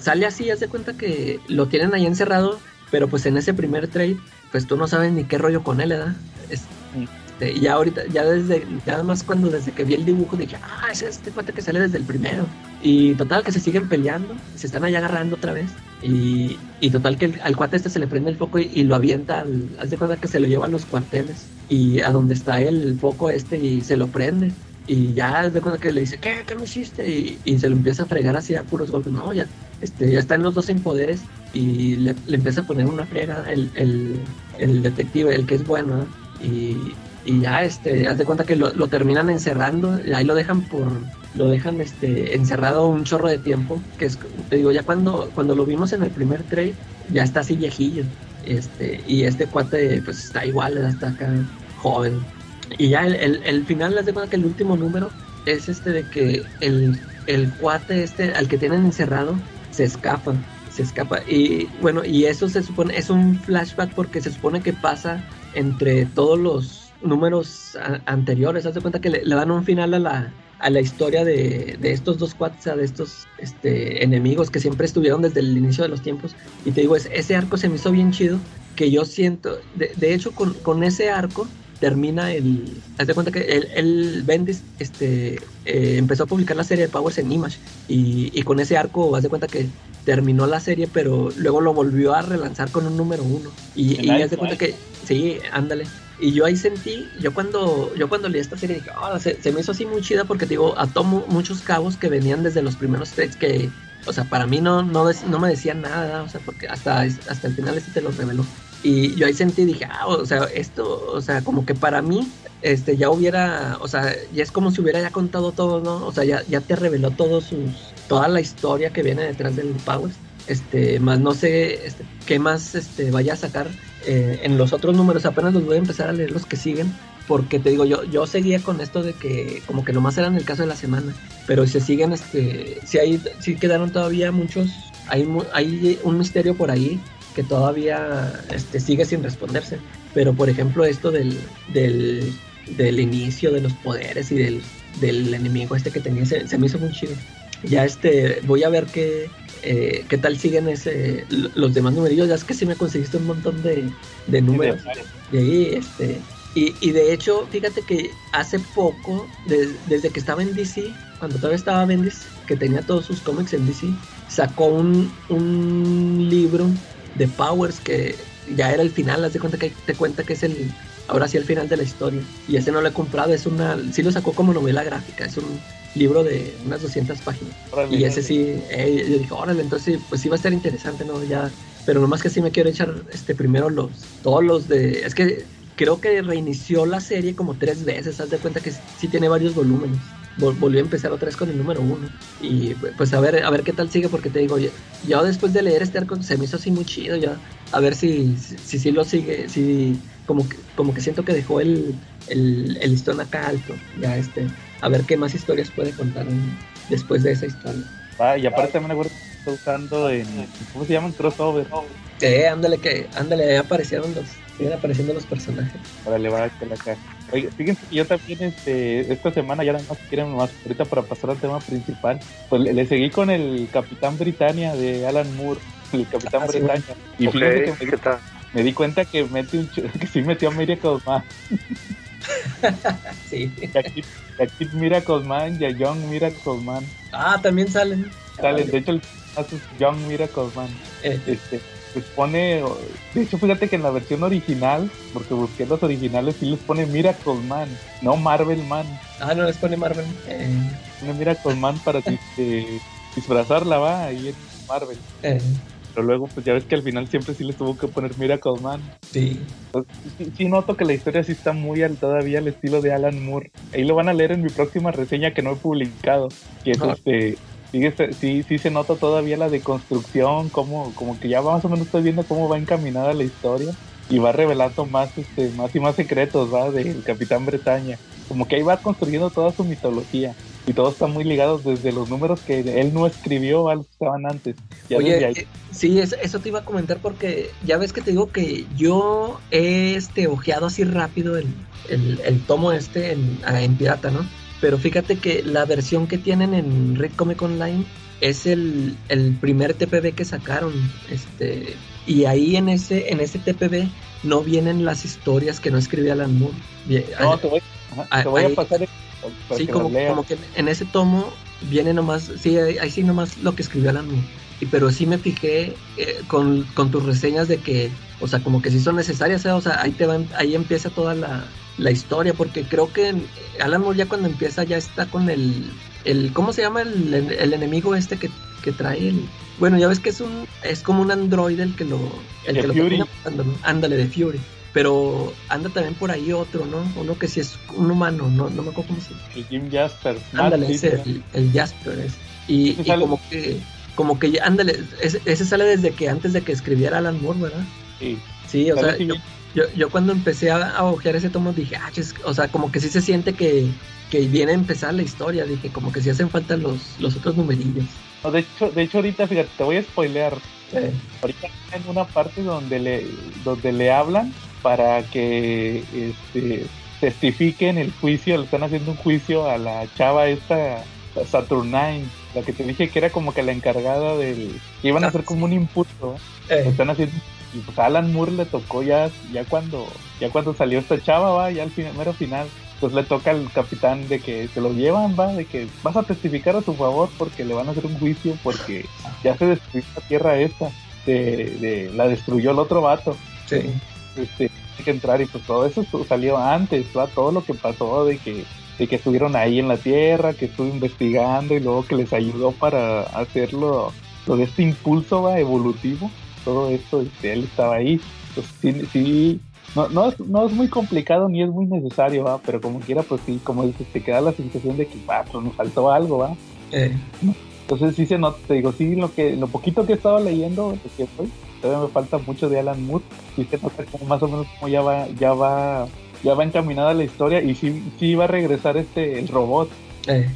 sale así, haz de cuenta que lo tienen ahí encerrado, pero pues en ese primer trade, pues tú no sabes ni qué rollo con él, ¿verdad? Es, este, ya ahorita, ya desde, ya más cuando desde que vi el dibujo dije, ah, es este cuate que sale desde el primero. Y total que se siguen peleando, se están allá agarrando otra vez. Y, y total que al cuate este se le prende el foco y, lo avienta, al, haz de cuenta que se lo lleva a los cuarteles. Y a donde está el foco este y se lo prende. Y ya haz de cuenta que le dice, ¿qué? ¿Qué me hiciste? Y, y se lo empieza a fregar así a puros golpes. No, ya, este, ya están los dos en poderes y le, empieza a poner una frega el, el, el detective, el que es bueno. Y, y ya este haz de cuenta que lo, terminan encerrando y ahí lo dejan por lo dejan este encerrado un chorro de tiempo que es te digo ya cuando cuando lo vimos en el primer trade ya está así viejillo este y este cuate pues está igual hasta acá joven. Y ya el, el, final haz de cuenta que el último número es este de que el, el cuate este al que tienen encerrado se escapa se escapa. Y bueno y eso se supone es un flashback porque se supone que pasa entre todos los números anteriores. Haz de cuenta que le, dan un final a la, a la historia de, de estos dos cuates, de estos este, enemigos que siempre estuvieron desde el inicio de los tiempos. Y te digo, ese arco se me hizo bien chido, que yo siento, de, de hecho con, con, ese arco termina el... Haz de cuenta que el, el Bendis este, eh, empezó a publicar la serie de Powers en Image y, y, con ese arco, haz de cuenta que terminó la serie, pero luego lo volvió a relanzar con un número uno. Y, y haz de cuenta que, sí, ándale. Y yo ahí sentí, yo cuando, yo cuando leí esta serie dije, oh, se, me hizo así muy chida porque digo, ató muchos cabos que venían desde los primeros trades que, o sea, para mí no, no, no me decían nada, o sea, porque hasta, hasta el final este te lo reveló. Y yo ahí sentí, dije, ah, o sea, esto, o sea, como que para mí, este, ya hubiera, o sea, ya es como si hubiera ya contado todo, ¿no? O sea, ya, ya te reveló sus, toda la historia que viene detrás del Powers. Este, más no sé este, qué más este, vaya a sacar eh, en los otros números apenas los voy a empezar a leer los que siguen porque te digo yo yo seguía con esto de que como que nomás eran el caso de la semana pero si se siguen este si hay si quedaron todavía muchos hay hay un misterio por ahí que todavía este sigue sin responderse pero por ejemplo esto del del, del inicio de los poderes y del, del enemigo este que tenía se, se me hizo muy chido. Ya este voy a ver qué eh, qué tal siguen ese los demás numerillos ya es que sí me conseguiste un montón de, de números. y ahí este y, y, de hecho fíjate que hace poco desde que estaba en DC cuando todavía estaba Bendis que tenía todos sus cómics en DC sacó un, un libro de Powers que ya era el final haz de cuenta que te cuenta que es el ahora sí el final de la historia y ese no lo he comprado es una sí lo sacó como novela gráfica es un libro de unas 200 páginas. y ese sí, eh, yo dije, órale, entonces pues sí va a estar interesante, ¿no? Ya, pero nomás que sí me quiero echar este primero los, todos los de, es que creo que reinició la serie como tres veces, haz de cuenta que sí tiene varios volúmenes. volvió a empezar otra vez con el número uno. Y pues a ver, a ver qué tal sigue, porque te digo, ya, después de leer este arco se me hizo así muy chido, ya. A ver si si, si, lo sigue, si como que, como que siento que dejó el, el, el listón acá alto. Ya este a ver qué más historias puede contar después de esa historia. Ah, y aparte también acuerdo que está usando en, ¿cómo se llaman? Crossover. Eh, ándale, que, ándale, ahí aparecieron los, siguen apareciendo los personajes. Órale, va a la. Oye, fíjense que yo también este, esta semana, ya nada más quieren más ahorita para pasar al tema principal, pues le, seguí con el Capitán Britannia de Alan Moore, el Capitán ah, Britannia. Y fíjense que me, me, di cuenta que, mete un, *laughs* que sí metió a Miracle Man. *laughs* sí. Y aquí, aquí Miracle Man y a Young Miracle Man. Ah, también salen. Salen, de hecho el es Young Miracle Man. Eh. Este, les pone, de hecho fíjate que en la versión original, porque busqué los originales, sí les pone Miracle Man, no Marvel Man. Ah, no les pone Marvel. *laughs* Eh. Pone Miracle Man para disfrazarla, va, ahí en Marvel. Eh. Pero luego, pues ya ves que al final siempre sí les tuvo que poner Miracle Man. Sí. sí, noto que la historia sí está muy al, todavía al estilo de Alan Moore. Ahí lo van a leer en mi próxima reseña que no he publicado. Que es este sí, sí se nota todavía la deconstrucción, como, como que ya más o menos estoy viendo cómo va encaminada la historia y va revelando más, este, más y más secretos, ¿va? Del Capitán Bretaña. Como que ahí va construyendo toda su mitología y todo está muy ligado desde los números que él no escribió a los que estaban antes. Oye, eh, sí, eso, te iba a comentar porque ya ves que te digo que yo he este, ojeado así rápido el, el, tomo este en, en pirata, ¿no? Pero fíjate que la versión que tienen en Red Comic Online es el, primer TPB que sacaron. Este, y ahí en ese, en ese TPB no vienen las historias que no escribía Alan Moore. No, te voy, a pasar. Sí, como, como, que en ese tomo viene nomás, sí, ahí sí nomás lo que escribió Alan Moore. Y, pero sí me fijé eh, con, con, tus reseñas de que, o sea, como que sí son necesarias, ¿eh? o sea, ahí, te van, ahí empieza toda la, la historia, porque creo que Alan Moore ya cuando empieza ya está con el, el ¿cómo se llama el, el enemigo este que, que, trae el, bueno, ya ves que es un, es como un androide el que lo, el que Fury. lo ándale de Fury, pero anda también por ahí otro, ¿no? Uno que sí es un humano, no, no me acuerdo cómo se llama. El Jim Jasper. Ándale, ese, el, Jasper es. Y, como que, como que, ándale, ese, ese, sale desde que antes de que escribiera Alan Moore, ¿verdad? Sí. Sí, o sea, yo, yo cuando empecé a, a ojear ese tomo dije, ah, o sea, como que sí se siente que, que viene a empezar la historia, dije, como que sí hacen falta los, los otros numerillos. No, de hecho, de hecho ahorita, fíjate, te voy a spoilear. Ahorita en una parte donde le, donde le hablan para que este, testifiquen el juicio, le están haciendo un juicio a la chava esta Saturnine, la que te dije que era como que la encargada del... que iban a hacer como un impulso. Eh. Están haciendo y pues a Alan Moore le tocó ya, ya cuando, ya cuando salió esta chava, va, ya al primero final, pues le toca al capitán de que se lo llevan, va, de que vas a testificar a su favor porque le van a hacer un juicio porque ya se destruyó la tierra esta, de, la destruyó el otro vato. Sí. Este, hay que entrar y pues todo eso salió antes, va, todo lo que pasó de que de que estuvieron ahí en la tierra, que estuvo investigando y luego que les ayudó para hacerlo, lo de este impulso va evolutivo todo esto, este, él estaba ahí. Pues sí, sí no, no, es, no es muy complicado ni es muy necesario, ¿va? pero como quiera, pues sí, como dices, te queda la sensación de que, va, pues nos faltó algo, ¿va? Eh. Entonces sí se nota, te digo, sí, lo que lo poquito que he estado leyendo, que todavía me falta mucho de Alan Moore, sí se nota como más o menos como ya va, ya va, ya va encaminada la historia y sí, sí va a regresar este, el robot. Eh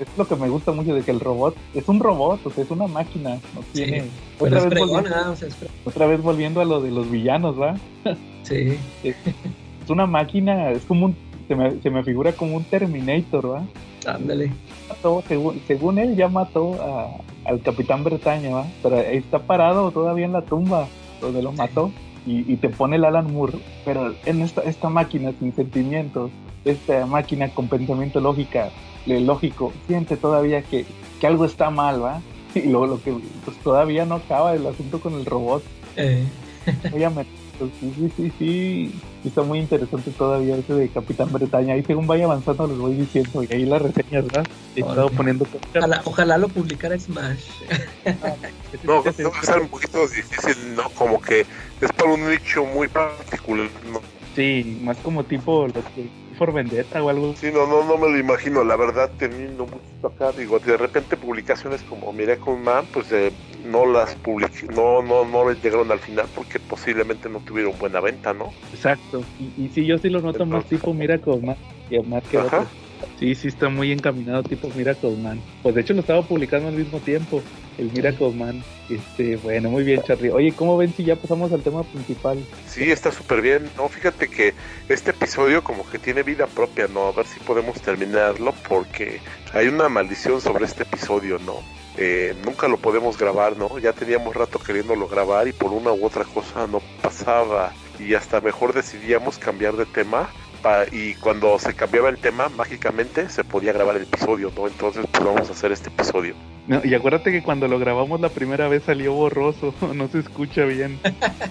es lo que me gusta mucho de que el robot es un robot, o sea, es una máquina, no tiene. otra, vez volviendo, otra vez volviendo a lo de los villanos, ¿va? Sí. *laughs* es, una máquina, es como un, se me, se me figura como un Terminator, ¿va? Ándale. según, según, él ya mató a, al Capitán Bretaña, ¿va? Pero está parado todavía en la tumba donde lo mató. Y, y, te pone el Alan Moore, pero en esta, esta máquina sin sentimientos, esta máquina con pensamiento lógica, lógico, siente todavía que, que algo está mal, ¿va? Y luego lo que pues todavía no acaba el asunto con el robot. Eh. Obviamente, sí, sí, sí, sí, está muy interesante todavía ese de Capitán Bretaña. Ahí según vaya avanzando les voy diciendo, y ahí las reseñas, ¿verdad? He estado poniendo ojalá, ojalá, lo publicara Smash. *laughs* no, va a ser un poquito difícil, ¿no? Como que es para un nicho muy particular, ¿no? Sí, más como tipo los que por Vendetta o algo. Sí, no, no, no me lo imagino, la verdad, teniendo mucho acá, digo, de repente publicaciones como Miracle Man, pues eh, no las publiqué, no, no, no llegaron al final porque posiblemente no tuvieron buena venta, ¿no? Exacto, y, y sí, yo sí lo noto más tipo Miracle Man que más que Sí, sí, está muy encaminado tipo Miracle Man. Pues de hecho lo estaba publicando al mismo tiempo, el Miracle Man. Este, bueno, muy bien, Charlie. Oye, ¿cómo ven si ya pasamos al tema principal? Sí, está súper bien. No, fíjate que este episodio como que tiene vida propia, ¿no? A ver si podemos terminarlo porque hay una maldición sobre este episodio, ¿no? Eh, nunca lo podemos grabar, ¿no? Ya teníamos rato queriéndolo grabar y por una u otra cosa no pasaba y hasta mejor decidíamos cambiar de tema y cuando se cambiaba el tema, mágicamente se podía grabar el episodio, ¿no? Entonces, pues vamos a hacer este episodio. Y acuérdate que cuando lo grabamos la primera vez salió borroso, *laughs* no se escucha bien.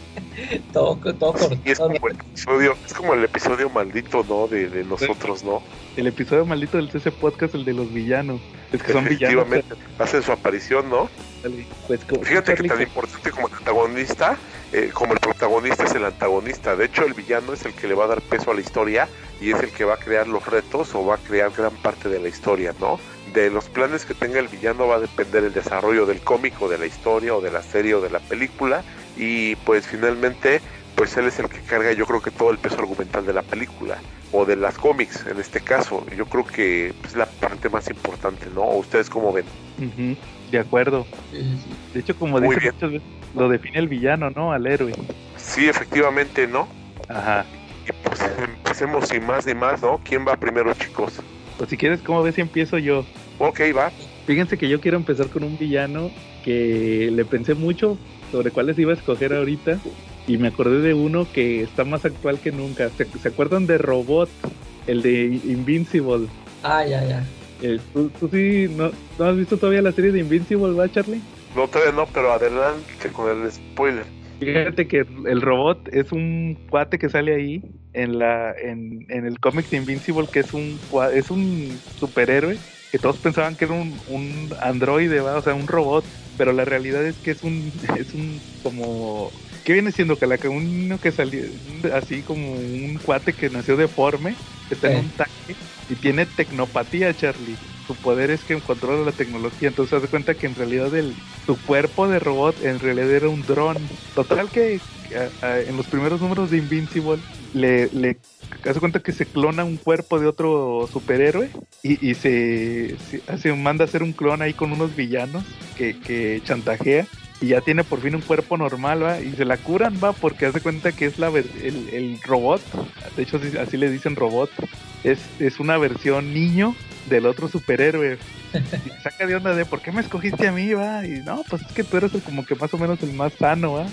*laughs* todo, todo es, como el episodio, es como el episodio maldito, ¿no? De, nosotros, ¿no? El episodio maldito del CC Podcast, el de los villanos. Es que son villanos. hacen su aparición, ¿no? Pues, Fíjate que tan importante como el protagonista, eh, como el protagonista es el antagonista. De hecho, el villano es el que le va a dar peso a la historia y es el que va a crear los retos o va a crear gran parte de la historia, ¿no? De los planes que tenga el villano va a depender el desarrollo del cómico, de la historia o de la serie o de la película. Y pues finalmente pues él es el que carga yo creo que todo el peso argumental de la película o de las cómics en este caso. Yo creo que es la parte más importante no ustedes cómo ven de acuerdo. De hecho como dice muchas veces lo define el villano no al héroe. Sí efectivamente no ajá. Y pues empecemos sin más ni más no quién va primero chicos pues si quieres cómo ves si empiezo yo ok va fíjense que yo quiero empezar con un villano que le pensé mucho sobre cuáles iba a escoger ahorita y me acordé de uno que está más actual que nunca. ¿Se, acuerdan de Robot? El de Invincible. Ah, ya, ya. Eh, ¿tú, sí no, has visto todavía la serie de Invincible, va, Charlie? No, todavía no, pero adelante con el spoiler. Fíjate que el robot es un cuate que sale ahí en la en, en el cómic de Invincible que es un es un superhéroe que todos pensaban que era un, un androide, ¿va? o sea, un robot, pero la realidad es que es un *laughs* es un como ¿Qué viene siendo Calaca? Uno que salió así como un cuate que nació deforme, que está en un tanque y tiene tecnopatía, Charlie. Su poder es que controla la tecnología. Entonces, hace cuenta que en realidad el, su cuerpo de robot en realidad era un dron. Total que en los primeros números de Invincible le, le hace cuenta que se clona un cuerpo de otro superhéroe y, y se, hace, manda a hacer un clon ahí con unos villanos que, que chantajea y ya tiene por fin un cuerpo normal, ¿va? Y se la curan, ¿va? Porque hace cuenta que es la el, el robot, de hecho así, le dicen robot, es, es una versión niño del otro superhéroe. Y saca de onda de por qué me escogiste a mí, va. Y no, pues es que tú eres como que más o menos el más sano, va.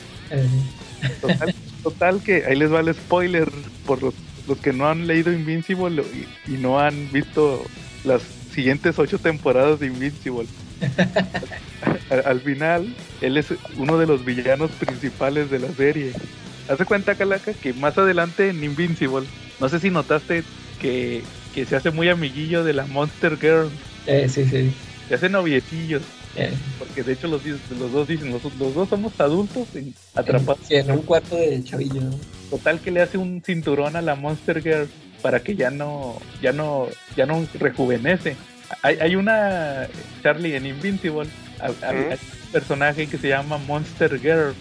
*laughs* Total, que ahí les va el spoiler por los, los que no han leído Invincible y, y no han visto las siguientes ocho temporadas de Invincible. *laughs* al, final, él es uno de los villanos principales de la serie. Hace cuenta, Calaca, que más adelante en Invincible, no sé si notaste que, se hace muy amiguillo de la Monster Girl. Eh, sí, sí. Se hacen novietillos. Eh. Porque de hecho los, los dos dicen, los, dos somos adultos atrapados. en un cuarto de chavillo. Total que le hace un cinturón a la Monster Girl para que ya no, ya no, ya no rejuvenece. Hay, hay una Charlie en Invincible, hay, un personaje que se llama Monster Girl.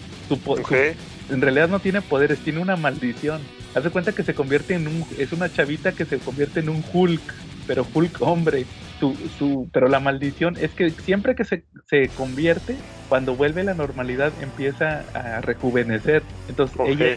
en realidad no tiene poderes, tiene una maldición. Haz de cuenta que se convierte en un, es una chavita que se convierte en un Hulk, pero Hulk hombre. Su, su, pero la maldición es que siempre que se, se convierte, cuando vuelve a la normalidad empieza a rejuvenecer. Entonces ella,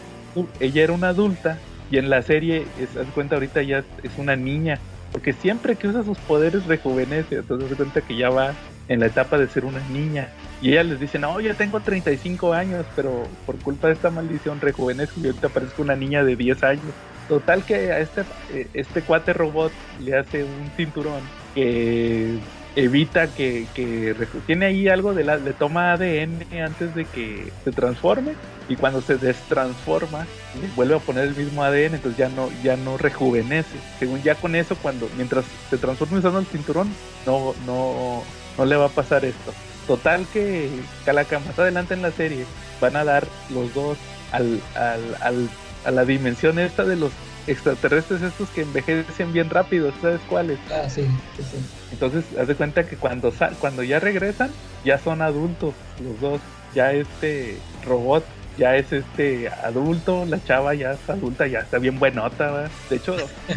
ella era una adulta y en la serie, haz de cuenta ahorita ya es una niña porque siempre que usa sus poderes rejuvenece. Entonces se cuenta que ya va en la etapa de ser una niña. Y ella les dice, no, ya tengo 35 años, pero por culpa de esta maldición rejuvenezco y ahorita parezco una niña de 10 años. Total que a este, eh, este cuate robot le hace un cinturón que evita que, que tiene ahí algo de la, le toma ADN antes de que se transforme y cuando se destransforma le vuelve a poner el mismo ADN entonces ya no ya no rejuvenece. Según ya con eso cuando mientras se transforma usando el cinturón no no no le va a pasar esto. Total que Calaca más adelante en la serie van a dar los dos al, al, al a la dimensión esta de los extraterrestres estos que envejecen bien rápido, ¿sabes cuáles? Ah, sí, sí, Entonces, haz de cuenta que cuando, cuando ya regresan, ya son adultos los dos. Ya este robot ya es este adulto, la chava ya es adulta, ya está bien buenota, De hecho,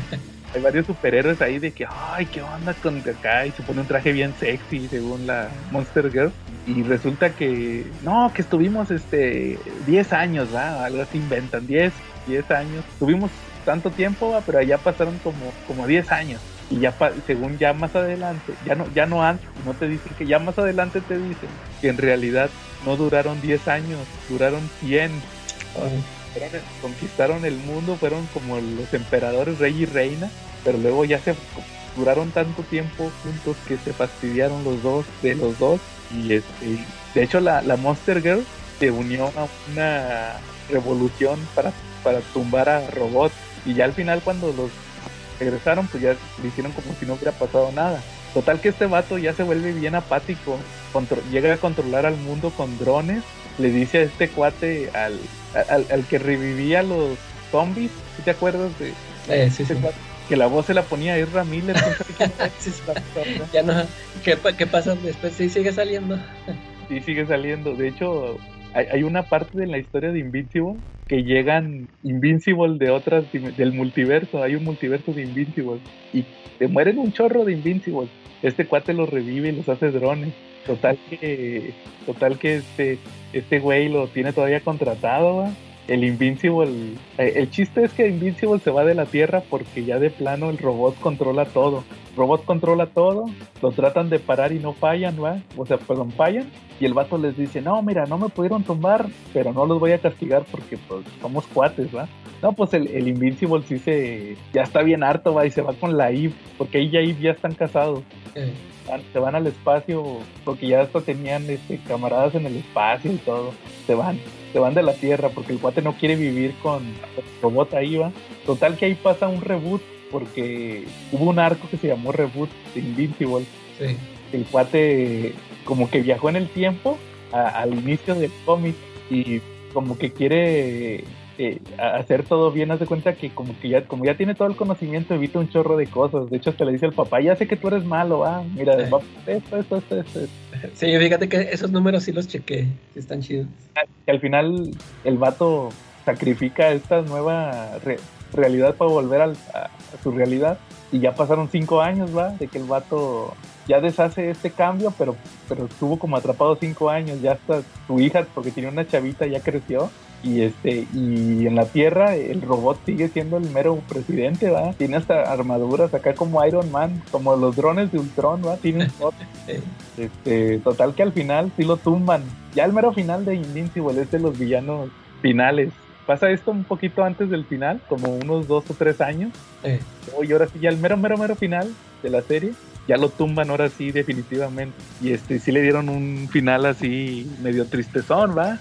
*laughs* hay varios superhéroes ahí de que, ay, ¿qué onda con acá? Y se pone un traje bien sexy según la Monster Girl. Y resulta que, no, que estuvimos este 10 años, ¿va? Algo así inventan, 10, 10 años. Tuvimos tanto tiempo, ¿va? pero allá pasaron como, como 10 años. Y ya según ya más adelante, ya no, ya no antes, no te dicen que ya más adelante te dicen que en realidad no duraron 10 años, duraron 100 conquistaron el mundo, fueron como los emperadores, rey y reina, pero luego ya se duraron tanto tiempo juntos que se fastidiaron los dos de los dos y este, de hecho la, Monster Girl se unió a una revolución para, para tumbar a Robot y ya al final cuando los regresaron pues ya le hicieron como si no hubiera pasado nada. Total que este vato ya se vuelve bien apático, llega a controlar al mundo con drones, le dice a este cuate al, al, que revivía los zombies, ¿te acuerdas de eh, sí, sí. que la voz se la ponía Ezra Miller? *laughs* ya no, ¿qué, ¿qué, pasa después? Sí, sigue saliendo. sí, sigue saliendo. De hecho, hay, una parte de la historia de Invincible que llegan Invincible de otras del multiverso. Hay un multiverso de Invincible y te mueren un chorro de Invincible. Este cuate los revive y los hace drones. Total que, total que este, este güey lo tiene todavía contratado, el Invincible, eh, el chiste es que Invincible se va de la Tierra porque ya de plano el robot controla todo. Robot controla todo, lo tratan de parar y no fallan, ¿va? O sea, perdón, fallan. Y el vato les dice, no, mira, no me pudieron tumbar, pero no los voy a castigar porque pues somos cuates, ¿va? No, pues el, el Invincible sí se, ya está bien harto, ¿va? Y se va con la Eve, porque ella y Eve ya están casados se van al espacio porque ya hasta tenían este, camaradas en el espacio y todo. Se van, se van de la Tierra porque el cuate no quiere vivir con el robot ahí va. Total que ahí pasa un reboot porque hubo un arco que se llamó Reboot de Invincible. El cuate como que viajó en el tiempo al inicio del cómic y como que quiere eh, hacer todo bien, haz de cuenta que como que ya, como ya tiene todo el conocimiento, evita un chorro de cosas. De hecho, hasta le dice al papá, ya sé que tú eres malo, ah, mira, esto, esto, esto, esto, Sí, fíjate que esos números sí los chequé, sí están chidos. Que al final el vato sacrifica esta nueva realidad para volver a, su realidad. Y ya pasaron cinco años, va, de que el vato ya deshace este cambio, pero, pero estuvo como atrapado cinco años. Ya hasta su hija, porque tiene una chavita, ya creció y este y en la Tierra el robot sigue siendo el mero presidente, ¿va? Tiene hasta armaduras acá como Iron Man, como los drones de Ultron, ¿va? Tiene *laughs* este, total que al final sí lo tumban. Ya el mero final de Invincible es de los villanos finales. Pasa esto un poquito antes del final, como unos dos o tres años. Y ahora sí, ya el mero, mero, mero final de la serie ya lo tumban ahora sí definitivamente. Y este sí le dieron un final así medio tristezón, ¿va?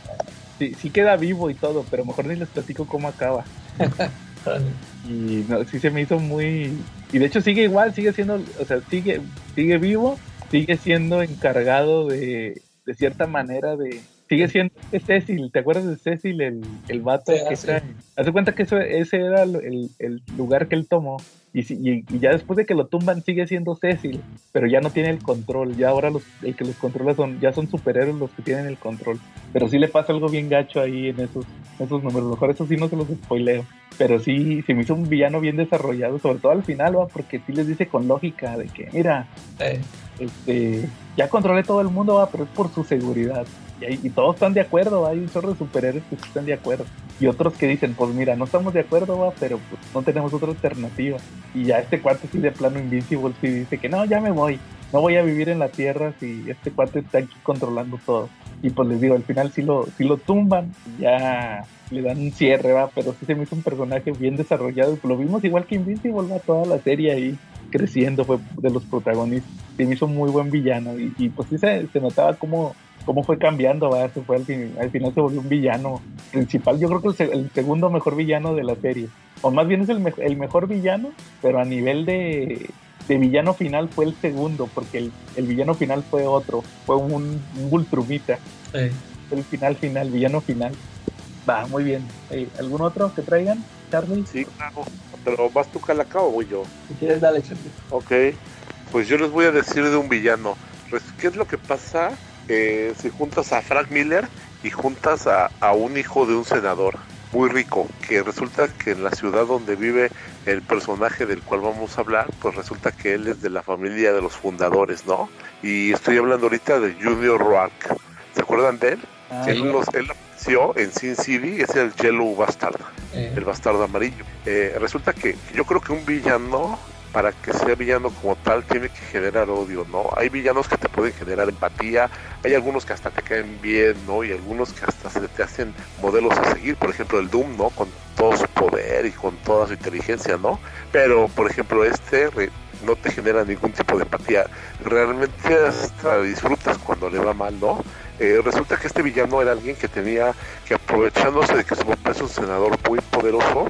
sí, sí queda vivo y todo, pero mejor ni les platico cómo acaba. *laughs* y no, sí se me hizo muy... Y de hecho sigue igual, sigue siendo, o sea, sigue, sigue vivo, sigue siendo encargado de, de cierta manera de... Sigue siendo Cecil, ¿te acuerdas de Cecil, el, el vato que sí. Hace cuenta que eso, ese era el, el lugar que él tomó y, ya después de que lo tumban sigue siendo Cecil, pero ya no tiene el control. Ya ahora los, el que los controla son, ya son superhéroes los que tienen el control. Pero sí le pasa algo bien gacho ahí en esos, esos números. Mejor eso sí no se los spoileo. Pero sí, se me hizo un villano bien desarrollado, sobre todo al final, ¿va? porque sí les dice con lógica de que, mira, eh. este, ya controlé todo el mundo, ¿va? pero es por su seguridad. Y, todos están de acuerdo, hay un chorro de superhéroes que están de acuerdo. Y otros que dicen, pues mira, no estamos de acuerdo, va, pero pues no tenemos otra alternativa. Y ya este cuate sí de plano Invincible sí dice que no, ya me voy. No voy a vivir en la Tierra si este cuate está aquí controlando todo. Y pues les digo, al final sí lo, sí lo tumban, ya le dan un cierre, va, pero sí se me hizo un personaje bien desarrollado. Lo vimos igual que Invincible, va, toda la serie ahí creciendo, fue de los protagonistas. Se me hizo muy buen villano y, y pues sí se, se notaba como cómo fue cambiando, ¿verdad? Se fue al, final se volvió un villano principal. Yo creo que el, el, segundo mejor villano de la serie. O más bien es el, el mejor villano, pero a nivel de, de, villano final fue el segundo, porque el, el villano final fue otro, fue un, un Vultrumita. El final final, villano final. Va, muy bien. Eh, ¿Algún otro que traigan, Charlie? Sí, claro. Pero vas tú, Calacao, o voy yo. Si quieres, dale, Charlie. Ok. Pues yo les voy a decir de un villano. Pues, ¿Qué es lo que pasa si juntas a Frank Miller y juntas a, un hijo de un senador. muy rico, que resulta que en la ciudad donde vive el personaje del cual vamos a hablar, pues resulta que él es de la familia de los fundadores, ¿no? Y estoy hablando ahorita de Junior Rourke. ¿Se acuerdan de él? Ah, él, los, él apareció en Sin City, es el Yellow Bastard, eh. el bastardo amarillo. Eh, resulta que yo creo que un villano para que sea villano como tal tiene que generar odio, ¿no? Hay villanos que te pueden generar empatía, hay algunos que hasta te caen bien, ¿no? Y algunos que hasta se te hacen modelos a seguir, por ejemplo el Doom, ¿no? Con todo su poder y con toda su inteligencia, ¿no? Pero, por ejemplo, este no te genera ningún tipo de empatía, realmente hasta disfrutas cuando le va mal, ¿no? Eh, resulta que este villano era alguien que tenía que aprovechándose de que su papá es un senador muy poderoso,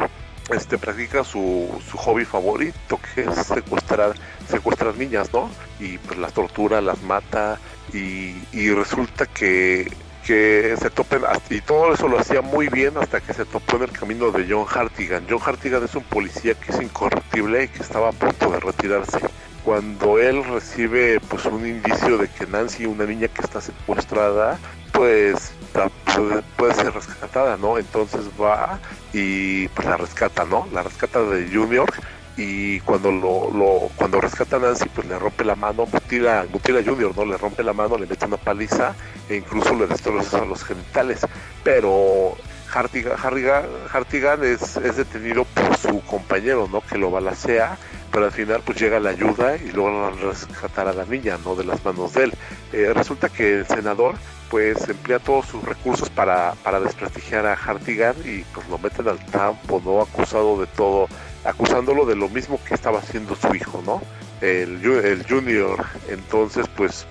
este practica su, su hobby favorito que es secuestrar secuestrar niñas no y pues las tortura las mata y, y resulta que que se topen y todo eso lo hacía muy bien hasta que se topó en el camino de John Hartigan. John Hartigan es un policía que es incorruptible y que estaba a punto de retirarse. Cuando él recibe pues un indicio de que Nancy, una niña que está secuestrada, pues puede, ser rescatada, ¿no? Entonces va y pues la rescata, ¿no? La rescata de Junior y cuando lo, cuando rescata a Nancy pues le rompe la mano, mutila, mutila a Junior, ¿no? Le rompe la mano, le mete una paliza e incluso le destroza los genitales. Pero Hartigan, es, es, detenido por su compañero, ¿no? Que lo balacea, pero al final pues llega la ayuda y logran rescatar a la niña, ¿no? De las manos de él. Eh, resulta que el senador pues emplea todos sus recursos para, para desprestigiar a Hartigan y pues lo meten al campo, ¿no? Acusado de todo, acusándolo de lo mismo que estaba haciendo su hijo, ¿no? El, el Junior. Entonces, pues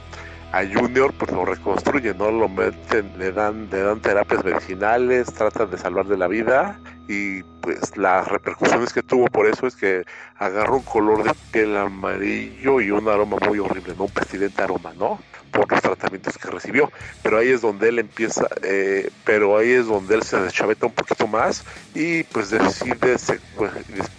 a Junior pues lo reconstruyen, ¿no? Lo meten, le dan, le dan terapias medicinales, tratan de salvar de la vida y pues las repercusiones que tuvo por eso es que agarra un color de piel amarillo y un aroma muy horrible, ¿no? Un pestilente aroma, ¿no? Por los tratamientos que recibió. Pero ahí es donde él empieza, eh, pero ahí es donde él se deschaveta un poquito más y pues decide, pues,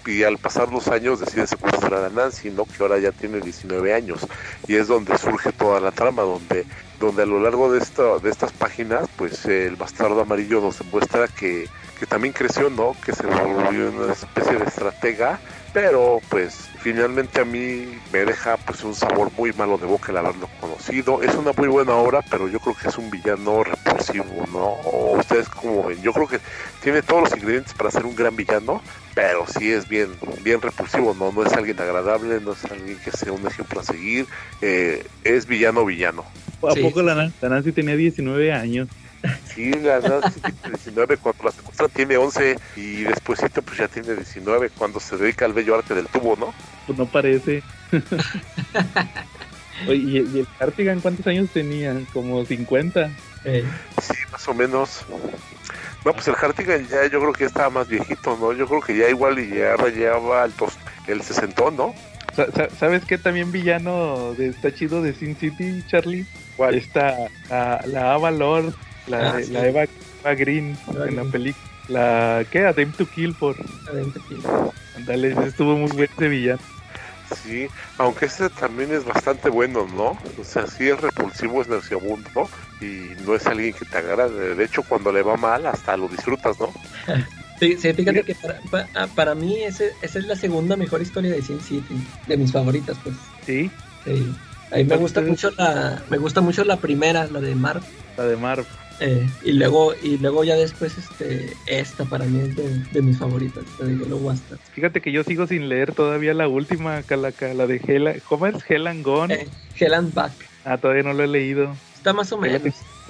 y al pasar los años decide secuestrar a Nancy, ¿no? Que ahora ya tiene 19 años. Y es donde surge toda la trama, donde donde a lo largo de, esta, de estas páginas, pues el bastardo amarillo nos demuestra que, que también creció, ¿no? Que se volvió una especie de estratega pero pues finalmente a mí me deja pues un sabor muy malo de boca el haberlo conocido. Es una muy buena obra, pero yo creo que es un villano repulsivo, ¿no? O ustedes como ven, yo creo que tiene todos los ingredientes para ser un gran villano, pero sí es bien, bien repulsivo, ¿no? No es alguien agradable, no es alguien que sea un ejemplo a seguir, eh, es villano villano. ¿A poco la, la Nancy tenía 19 años? Sí, la tiene 19 cuando la secuestra tiene 11 y después pues ya tiene 19 cuando se dedica al bello arte del tubo, ¿no? Pues no parece. *laughs* Oye, ¿y, el Cartigan cuántos años tenía? ¿Como 50? Sí, más o menos. No, pues el Hartigan ya yo creo que estaba más viejito, ¿no? Yo creo que ya igual y ya rayaba el, el sesentón, ¿no? ¿Sabes qué también villano de, está chido de Sin City, Charlie? ¿Cuál? Está la, la Avalor la, ah, la Eva, Green en la película. La, ¿qué? Aim to Kill por. Aim to Kill. Andale, estuvo muy bien ese villano. Sí, aunque ese también es bastante bueno, ¿no? O sea, sí es repulsivo, es nercioso y no es alguien que te agrade. De hecho, cuando le va mal, hasta lo disfrutas, ¿no? *laughs* Sí, sí fíjate que para, ah, para, mí ese, esa es la segunda mejor historia de Sin City, de mis favoritas, pues. Sí. Sí. A mí me gusta mucho la, me gusta mucho la primera, la de Marv. La de Marv. Eh, y luego y luego ya después este esta para mí es de, mis favoritas fíjate que yo sigo sin leer todavía la última calaca la de Hela ¿cómo es Hell Gone? Eh, Hell Back. Ah todavía no lo he leído. Está más o menos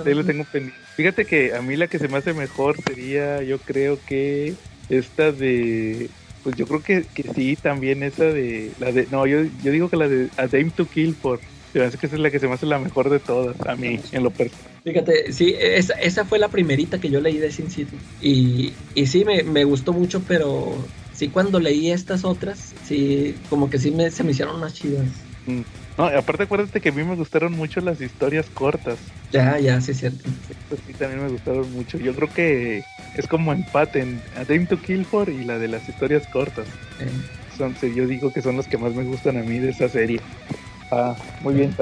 ahí lo tengo pendiente. Fíjate que a mí la que se me hace mejor sería yo creo que esta de pues yo creo que, que sí también esa de la de no yo, yo digo que la de A Dame to Kill por se me hace que esa es la que se me hace la mejor de todas a mí en lo personal Fíjate, sí, esa, esa fue la primerita que yo leí de Sin City. Y, y sí, me, me gustó mucho, pero sí cuando leí estas otras, sí, como que sí me, se me hicieron más chidas. Mm. No, aparte acuérdate que a mí me gustaron mucho las historias cortas. Ya, ya, sí es cierto. Pues sí, también me gustaron mucho. Yo creo que es como empate en A Dame to Kill For y la de las historias cortas. Son, yo digo que son las que más me gustan a mí de esa serie. Ajá, muy bien,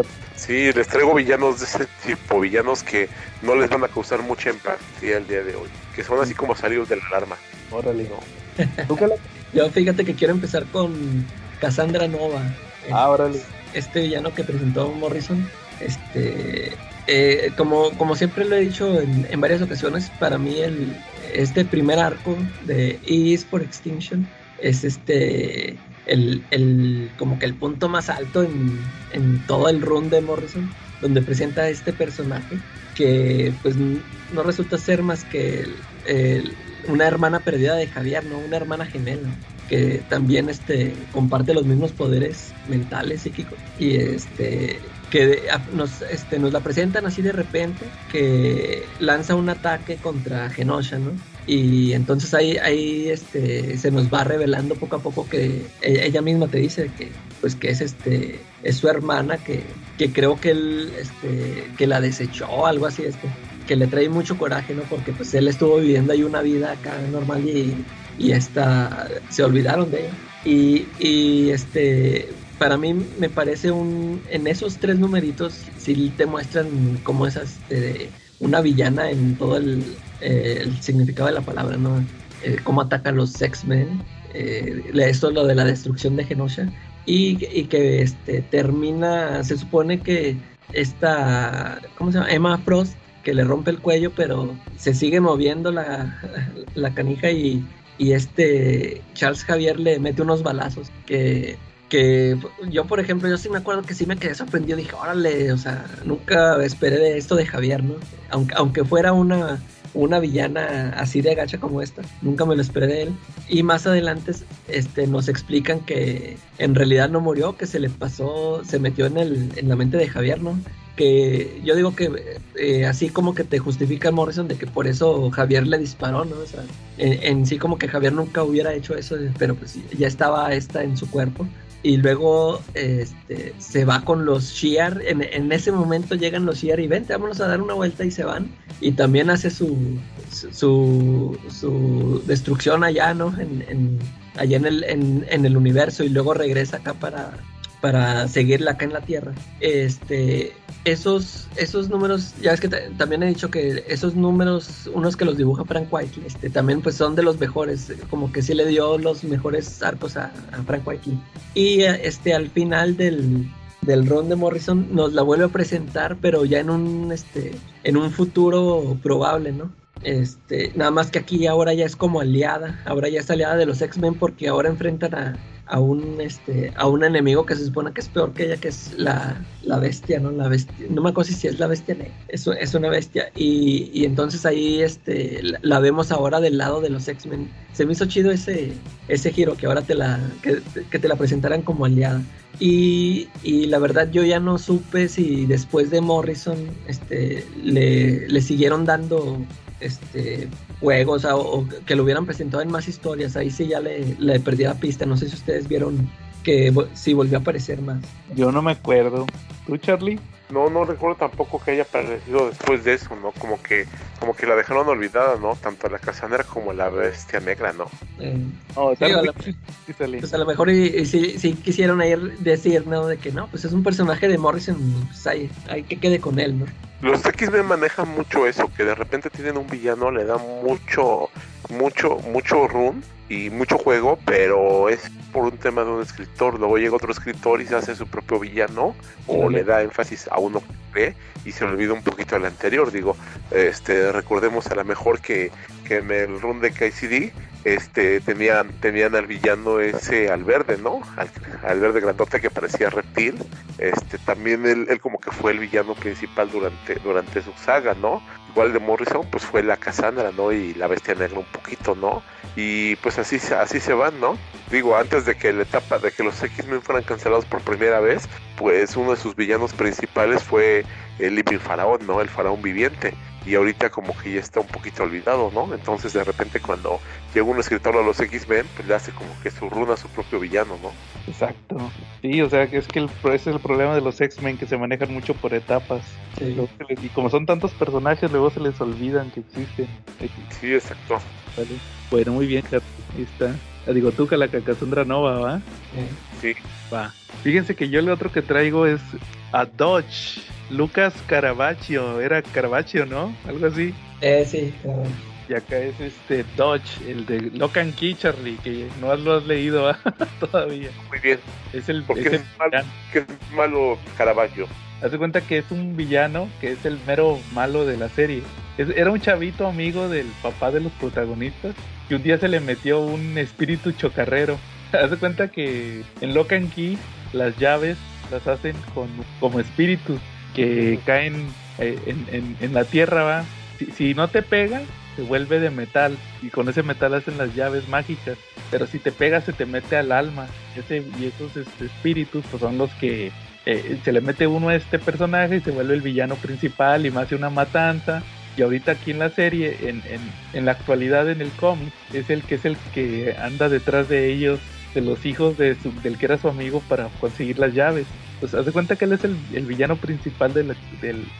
Sí, les traigo villanos de ese tipo, villanos que no les van a causar mucha empatía el día de hoy, que son así como salir de la alarma. Órale, no. *laughs* Yo fíjate que quiero empezar con Cassandra Nova. Ah, órale. Este villano que presentó Morrison, este, eh, como, como siempre lo he dicho en, en, varias ocasiones, para mí el, este primer arco de E is for Extinction es este el, el, como que el punto más alto en, en, todo el run de Morrison, donde presenta a este personaje que pues no resulta ser más que una hermana perdida de Javier, ¿no? Una hermana gemela que también este, comparte los mismos poderes mentales, psíquicos. Y este que nos, este, nos la presentan así de repente, que lanza un ataque contra Genosha, ¿no? Y entonces ahí, ahí este, se nos va revelando poco a poco que e, ella misma te dice que pues que es este es su hermana que, que creo que él este, que la desechó algo así este que le trae mucho coraje no porque pues él estuvo viviendo ahí una vida acá normal y, y esta se olvidaron de ella y, y este para mí me parece un en esos tres numeritos sí te muestran como esas este, una villana en todo el, eh, el significado de la palabra, ¿no? Eh, cómo atacan los X-Men, eh, es lo de la destrucción de Genosha, y, que este, termina, se supone que esta, ¿cómo se llama? Emma Frost, que le rompe el cuello, pero se sigue moviendo la, *laughs* la canija y, y este Charles Javier le mete unos balazos que que yo, por ejemplo, yo sí me acuerdo que sí me quedé sorprendido. Dije, órale, o sea, nunca esperé de esto de Javier, ¿no? Aunque, aunque fuera una, una villana así de gacha como esta, nunca me lo esperé de él. Y más adelante este, nos explican que en realidad no murió, que se le pasó, se metió en, el, en la mente de Javier, ¿no? que yo digo que eh, así como que te justifica Morrison de que por eso Javier le disparó, ¿no? O sea, en, sí como que Javier nunca hubiera hecho eso, pero pues ya estaba esta en su cuerpo y luego este, se va con los Shiar. En, ese momento llegan los Shiar y vente, vámonos a dar una vuelta y se van. Y también hace su, su, su destrucción allá, ¿no? En, allá en el, en, el universo y luego regresa acá para, para seguirla acá en la Tierra. Este, esos, esos números, ya es que también he dicho que esos números, unos que los dibuja Frank Whiteley, este, también pues son de los mejores, como que sí le dio los mejores arcos a, Frank Whiteley. Y este, al final del, del ron de Morrison nos la vuelve a presentar, pero ya en un, este, en un futuro probable, ¿no? Este, nada más que aquí ahora ya es como aliada, ahora ya es aliada de los X-Men porque ahora enfrentan a, a un este a un enemigo que se supone que es peor que ella que es la, la bestia no la bestia no me acuerdo si es la bestia es, es una bestia. Y, y, entonces ahí este la, vemos ahora del lado de los X-Men. Se me hizo chido ese ese giro que ahora te la que, que te la presentaran como aliada. Y, y, la verdad yo ya no supe si después de Morrison este le, le siguieron dando este, juegos o, que lo hubieran presentado en más historias. Ahí sí ya le, le perdí la pista. No sé si ustedes vieron que si volvió a aparecer más. Yo no me acuerdo. ¿Tú, Charlie? No, no recuerdo tampoco que haya aparecido después de eso, ¿no? Como que, como que la dejaron olvidada, ¿no? Tanto la Cassandra como la Bestia Negra, ¿no? Eh, oh, sí, a, lo, pues a lo mejor y, si, quisieron ir decir, ¿no? De que no, pues es un personaje de Morrison, pues hay, hay que quede con él, ¿no? Los X-Men manejan mucho eso, que de repente tienen un villano, le da mucho, mucho, mucho run y mucho juego, pero es por un tema de un escritor. Luego llega otro escritor y se hace su propio villano, o le da énfasis a uno que cree y se olvida un poquito del anterior. Digo, este, recordemos a lo mejor que, que en el run de KCD este, tenían, tenían al villano ese al verde, ¿no? Al, verde grandote que parecía reptil. Este, también él, él, como que fue el villano principal durante, durante su saga, ¿no? Igual de Morrison, pues fue la Cassandra, ¿no? Y la bestia negra un poquito, ¿no? Y pues así, así se van, ¿no? Digo, antes de que la etapa de que los X-Men fueran cancelados por primera vez, pues uno de sus villanos principales fue el Living Faraón, ¿no? El faraón viviente y ahorita como que ya está un poquito olvidado, ¿no? Entonces de repente cuando llega un escritor a los X-Men, pues le hace como que su runa a su propio villano, ¿no? Exacto. Sí, o sea, que es que el, ese es el problema de los X-Men, que se manejan mucho por etapas. y como son tantos personajes, luego se les olvidan que existen. Sí, exacto. Bueno, muy bien, ahí está. Digo tú, que la Cacasundra Nova, ¿va? Sí. Va. Fíjense que yo el otro que traigo es a Dodge. Lucas Caravaggio, era Caravaggio, ¿no? Algo así. Eh, sí, Y acá es este Dodge, el de Locan Key, Charlie, que no lo has leído *laughs* todavía. Muy bien. Es el, Porque es, malo, es malo Caravaggio. Haz cuenta que es un villano que es el mero malo de la serie. era un chavito amigo del papá de los protagonistas y un día se le metió un espíritu chocarrero. *laughs* Haz cuenta que en Locan Key las llaves las hacen con, como espíritus que caen eh, en, la tierra, va. Si, no te pega, se vuelve de metal y con ese metal hacen las llaves mágicas. Pero si te pega, se te mete al alma. Ese, y esos este, espíritus pues, son los que eh, se le mete uno a este personaje y se vuelve el villano principal y más hace una matanza. Y ahorita aquí en la serie, en, en, en la actualidad en el cómic, es el que es el que anda detrás de ellos, de los hijos de del que era su amigo para conseguir las llaves pues haz de cuenta que él es el, villano principal del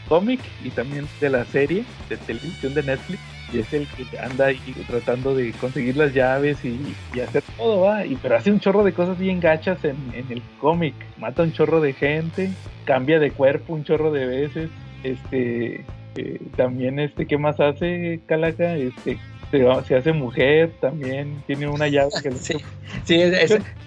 cómic y también de la serie de televisión de Netflix y es el que anda ahí tratando de conseguir las llaves y, hacer todo, va, y, pero hace un chorro de cosas bien gachas en, en el cómic, mata un chorro de gente, cambia de cuerpo un chorro de veces, este, eh, también este, ¿qué más hace Calaca? Este, se, hace mujer también, tiene una llave que... *laughs* sí, sí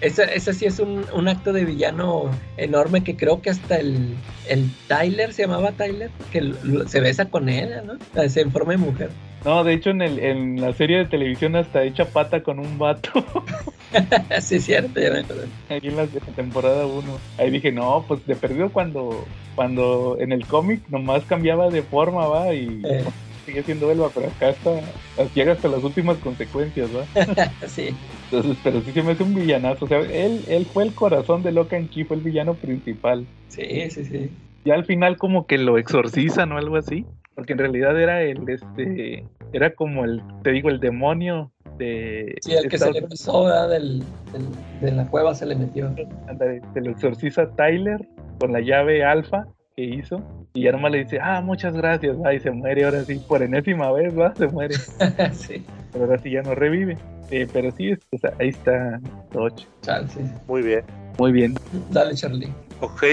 esa, sí es un, un, acto de villano enorme que creo que hasta el, el Tyler, se llamaba Tyler, que se besa con él, ¿no? Se en forma de mujer. No, de hecho en, el, en la serie de televisión hasta echa pata con un vato. *laughs* sí, es cierto, ya me Ahí en la temporada 1. Ahí dije, no, pues de perdió cuando, cuando en el cómic nomás cambiaba de forma, va, y... Eh sigue siendo Elba, pero acá está, llega hasta las últimas consecuencias, ¿va? *laughs* sí. Entonces, pero sí se me hace un villanazo. O sea, él, él fue el corazón de Locan Key, fue el villano principal. Sí, sí, sí. Y al final como que lo exorcizan o algo así. Porque en realidad era el, este, era como el, te digo, el demonio de... Sí, el que se le empezó, Del, de la cueva se le metió. Se lo exorciza Tyler con la llave alfa que hizo. Y ya nomás le dice, ah, muchas gracias, va, y se muere ahora sí, por enésima vez, va, se muere. *laughs* sí. Pero ahora sí ya no revive. Eh, pero sí, ahí está Dodge. Muy bien. Muy bien. Dale, Charlie. Ok,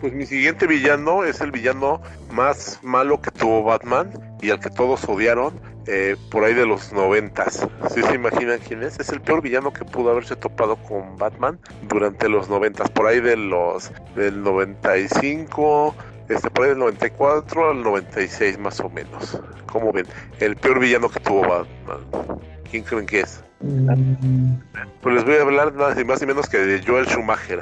pues mi siguiente villano es el villano más malo que tuvo Batman y al que todos odiaron eh, por ahí de los noventas. ¿Sí se imaginan quién es? Es el peor villano que pudo haberse topado con Batman durante los noventas, por ahí de los del 95, este, por ahí del 94 al 96 más o menos. ¿Cómo ven? El peor villano que tuvo Batman. ¿Quién creen que es? Mm. Pues les voy a hablar nada más y menos que de Joel Schumacher.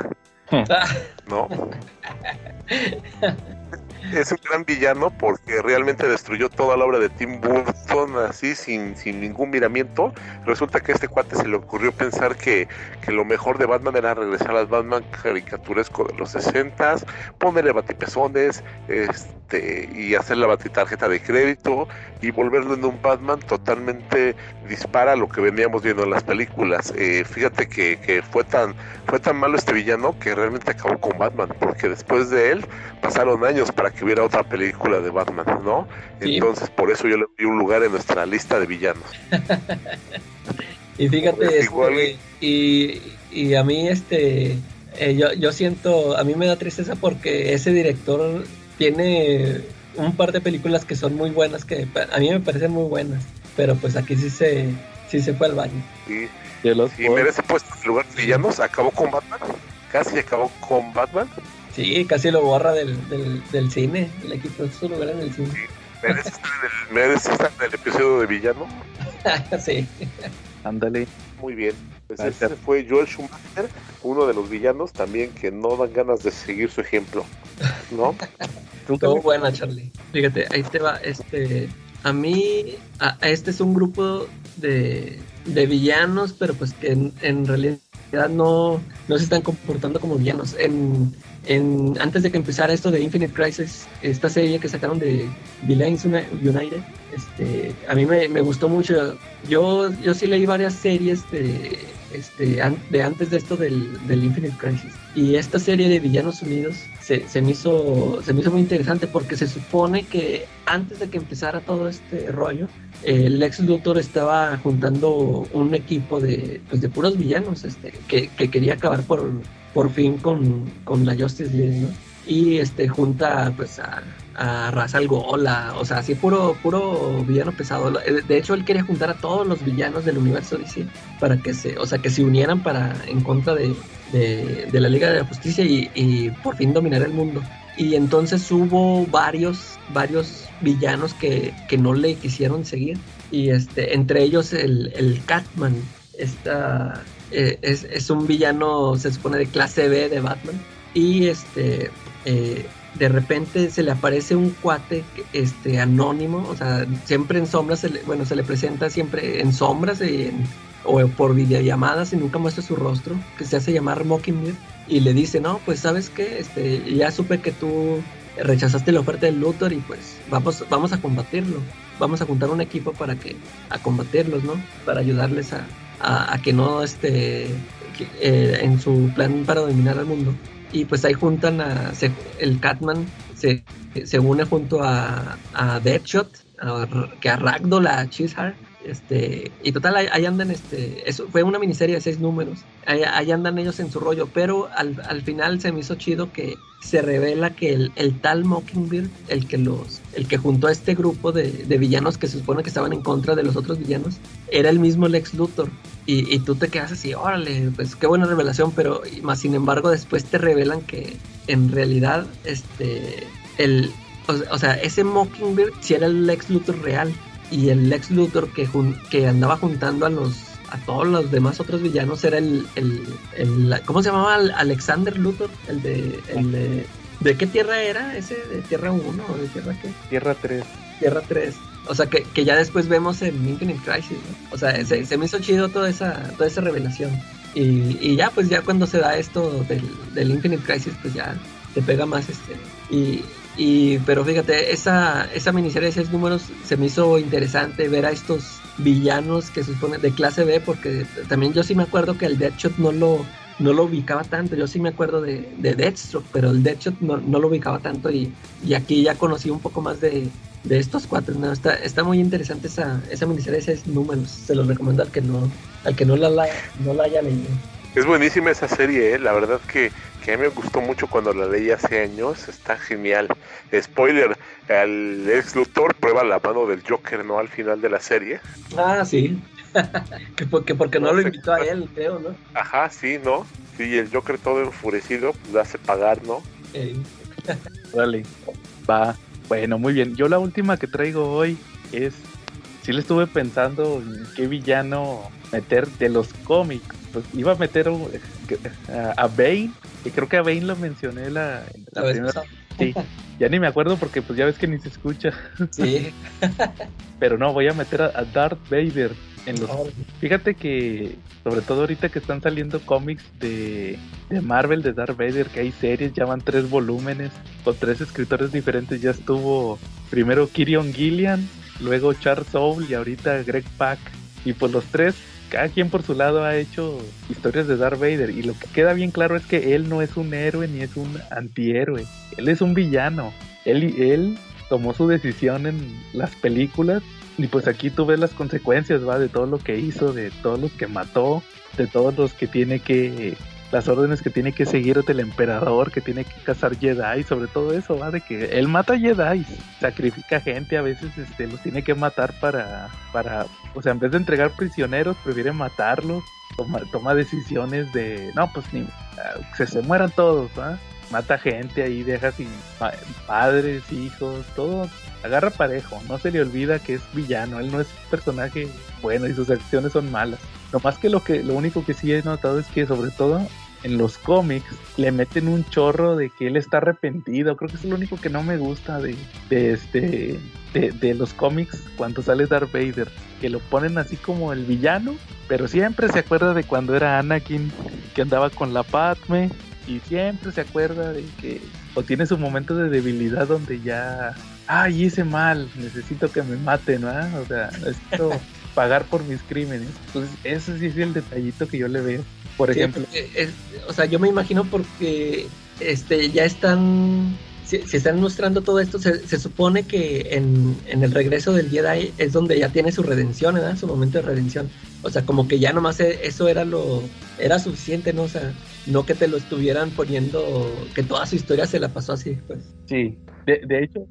¿No? *laughs* es un gran villano porque realmente destruyó toda la obra de Tim Burton así sin, sin ningún miramiento. Resulta que a este cuate se le ocurrió pensar que, que lo mejor de Batman era regresar al Batman caricaturesco de los 60, ponerle batipezones este, y hacer la batitarjeta de crédito y volverlo en un Batman totalmente dispara a lo que veníamos viendo en las películas. Eh, fíjate que, que fue tan fue tan malo este villano que realmente acabó con Batman, porque después de él pasaron años para que hubiera otra película de Batman, ¿no? Entonces, por eso yo le di un lugar en nuestra lista de villanos. *laughs* y fíjate, este, y, y a mí, este, eh, yo, yo siento, a mí me da tristeza porque ese director tiene un par de películas que son muy buenas, que a mí me parecen muy buenas, pero pues aquí sí se, sí se fue al baño. Sí, y merece puesto en lugar de villanos, acabó con Batman, casi acabó con Batman. Sí, casi lo borra del, del, cine, le quitó su lugar en el cine. merece estar en el, episodio de villano. *laughs* sí. Ándale. Muy bien. Pues ese fue Joel Schumacher, uno de los villanos también que no dan ganas de seguir su ejemplo, ¿no? *laughs* Todo buena, Charlie. Fíjate, ahí te va, este, a mí, a, este es un grupo de, de villanos, pero pues que en, realidad no, no se están comportando como villanos. En, antes de que empezara esto de Infinite Crisis, esta serie que sacaron de Villains United, este, a mí me, gustó mucho. Yo, yo sí leí varias series de, este, de antes de esto del Infinite Crisis. Y esta serie de Villanos Unidos se, se, me hizo, se me hizo muy interesante porque se supone que antes de que empezara todo este rollo, el ex Luthor estaba juntando un equipo de, pues, de puros villanos este, que, que quería acabar por, por fin con, con la Justice League, ¿no? Y este, junta pues a, a Ra's Gola, o sea, así puro, puro villano pesado. De hecho, él quería juntar a todos los villanos del universo DC para que se, o sea, que se unieran para en contra de, de, la Liga de la Justicia y, por fin dominar el mundo. Y entonces hubo varios, varios villanos que, que no le quisieron seguir. Y este, entre ellos el, el Catman, esta, eh, es, es, un villano, se supone, de clase B de Batman. Y este, eh, de repente se le aparece un cuate este anónimo, o sea, siempre en sombras, bueno, se le presenta siempre en sombras o por videollamadas y nunca muestra su rostro, que se hace llamar Mockingbird y le dice, no, pues sabes qué, este, ya supe que tú rechazaste la oferta del Luthor y pues vamos, vamos a combatirlo, vamos a juntar un equipo para que, a combatirlos, ¿no? Para ayudarles a, a, que no, este, eh, en su plan para dominar al mundo y pues ahí juntan a el Catman se, se une junto a, a Deadshot que a Ragdoll a Cheeseheart este, y total, ahí, andan, este, eso fue una miniserie de seis números, ahí, andan ellos en su rollo, pero al, al, final se me hizo chido que se revela que el, el, tal Mockingbird, el que los, el que juntó a este grupo de, de, villanos que se supone que estaban en contra de los otros villanos, era el mismo Lex Luthor. Y, y tú te quedas así, órale, pues qué buena revelación, pero más sin embargo después te revelan que en realidad, este, el, o, sea, ese Mockingbird si era el Lex Luthor real y el Lex Luthor que, que andaba juntando a los a todos los demás otros villanos era el, el, ¿cómo se llamaba? Alexander Luthor, el de, el de, qué tierra era ese? ¿De Tierra 1 o de Tierra qué? Tierra 3. Tierra 3. O sea, que, que ya después vemos en Infinite Crisis, ¿no? O sea, se, se, me hizo chido toda esa, toda esa revelación. Y, y ya, pues ya cuando se da esto del, del Infinite Crisis, pues ya te pega más este. Y, y, pero fíjate, esa, esa miniserie de seis números se me hizo interesante ver a estos villanos que se supone de clase B, porque también yo sí me acuerdo que el Deadshot no lo, no lo ubicaba tanto. Yo sí me acuerdo de, de Deathstroke, pero el Deadshot no, no lo ubicaba tanto y, y, aquí ya conocí un poco más de, de estos cuatro. Está, está muy interesante esa, esa miniserie de seis números. Se los recomiendo al que no, al que no la, no la haya leído. Es buenísima esa serie, ¿eh? la verdad que, que a mí me gustó mucho cuando la leí hace años, está genial. Spoiler, el ex Luthor prueba la mano del Joker, ¿no? Al final de la serie. Ah, sí. *laughs* que, porque, porque no, lo invitó a él, creo, ¿no? Ajá, sí, ¿no? Sí, el Joker todo enfurecido, pues, le hace pagar, ¿no? Dale, *laughs* va. Bueno, muy bien. Yo la última que traigo hoy es, sí le estuve pensando en qué villano meter de los cómics pues iba a meter a, Bane, y creo que a Bane lo mencioné la, la, primera. Sí, ya ni me acuerdo porque pues ya ves que ni se escucha. Sí. *laughs* Pero no, voy a meter a, Darth Vader en los... Fíjate que, sobre todo ahorita que están saliendo cómics de, de Marvel, de Darth Vader, que hay series, ya van tres volúmenes, con tres escritores diferentes, ya estuvo primero Kirion Gillian, luego Charles Soule y ahorita Greg Pak. Y pues los tres cada quien por su lado ha hecho historias de Darth Vader y lo que queda bien claro es que él no es un héroe ni es un antihéroe, él es un villano. Él, él tomó su decisión en las películas y pues aquí tú ves las consecuencias, va, de todo lo que hizo, de todos los que mató, de todos los que tiene que las órdenes que tiene que seguir del emperador, que tiene que cazar Jedi, sobre todo eso, va de que él mata Jedi, sacrifica gente, a veces este, los tiene que matar para, para, o sea, en vez de entregar prisioneros, prefiere matarlos, toma, toma decisiones de, no, pues ni, que se, mueran todos, ¿va? mata gente ahí, deja sin padres, hijos, todo, agarra parejo, no se le olvida que es villano, él no es un personaje bueno y sus acciones son malas. Lo más que lo que lo único que sí he notado es que sobre todo en los cómics le meten un chorro de que él está arrepentido. Creo que es lo único que no me gusta de, de este de, los cómics cuando sale Darth Vader. Que lo ponen así como el villano, pero siempre se acuerda de cuando era Anakin, que andaba con la Padme, y siempre se acuerda de que o tiene su momento de debilidad donde ya, ay, hice mal, necesito que me maten, ¿no? O sea, necesito *laughs* pagar por mis crímenes. Entonces, ese sí es el detallito que yo le veo. Por ejemplo. o sea, yo me imagino porque este, ya están si, están mostrando todo esto, se, supone que en, el regreso del Jedi es donde ya tiene su redención, ¿verdad? Su momento de redención. O sea, como que ya nomás e, eso era lo, era suficiente, ¿no? O sea, no que te lo estuvieran poniendo, que toda su historia se la pasó así, pues. Sí, de, de hecho,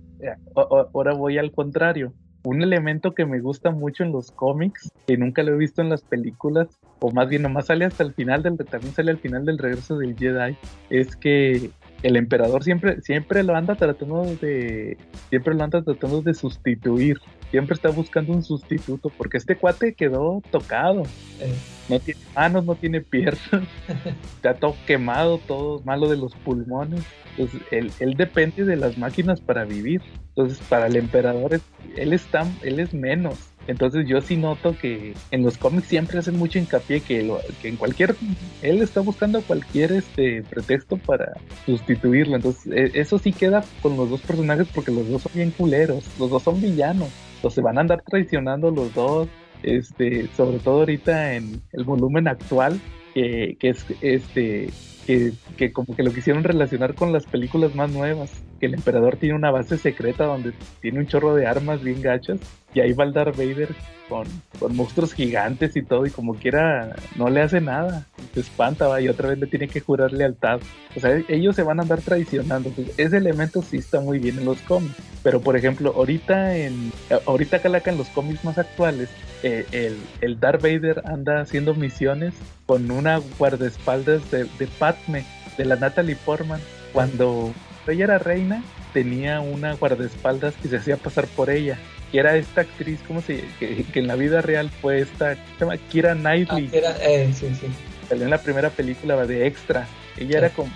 ahora voy al contrario. Un elemento que me gusta mucho en los cómics, que nunca lo he visto en las películas, o más bien nomás sale hasta el final del, también sale al final del regreso del Jedi, es que el emperador siempre, siempre lo anda tratando de, siempre lo anda tratando de sustituir, siempre está buscando un sustituto, porque este cuate quedó tocado, eh. No tiene manos, no tiene piernas, *laughs* está todo quemado, todo malo de los pulmones, entonces él, él depende de las máquinas para vivir, entonces para el emperador él está, él es menos, entonces yo sí noto que en los cómics siempre hacen mucho hincapié que, que en cualquier, él está buscando cualquier este pretexto para sustituirlo. Entonces e, eso sí queda con los dos personajes porque los dos son bien culeros, los dos son villanos, entonces se van a andar traicionando los dos. Este, sobre todo ahorita en el volumen actual, que, que es este que, que, como que lo quisieron relacionar con las películas más nuevas, que el emperador tiene una base secreta donde tiene un chorro de armas bien gachas y ahí va el Darth Vader con, con monstruos gigantes y todo y como quiera no le hace nada, se espanta va y otra vez le tiene que jurar lealtad. O sea, ellos se van a andar traicionando. ese elemento sí está muy bien en los cómics. Pero por ejemplo, ahorita en ahorita acá en los cómics más actuales, eh, el, el Darth Vader anda haciendo misiones con una guardaespaldas de, de Padme, de la Natalie Portman, cuando ella era reina, tenía una guardaespaldas que se hacía pasar por ella. Que era esta actriz, ¿cómo se que, que en la vida real fue esta, se llama Kira Knightley. Ah, eh, sí, sí. Salió en la primera película de Extra. Ella era como,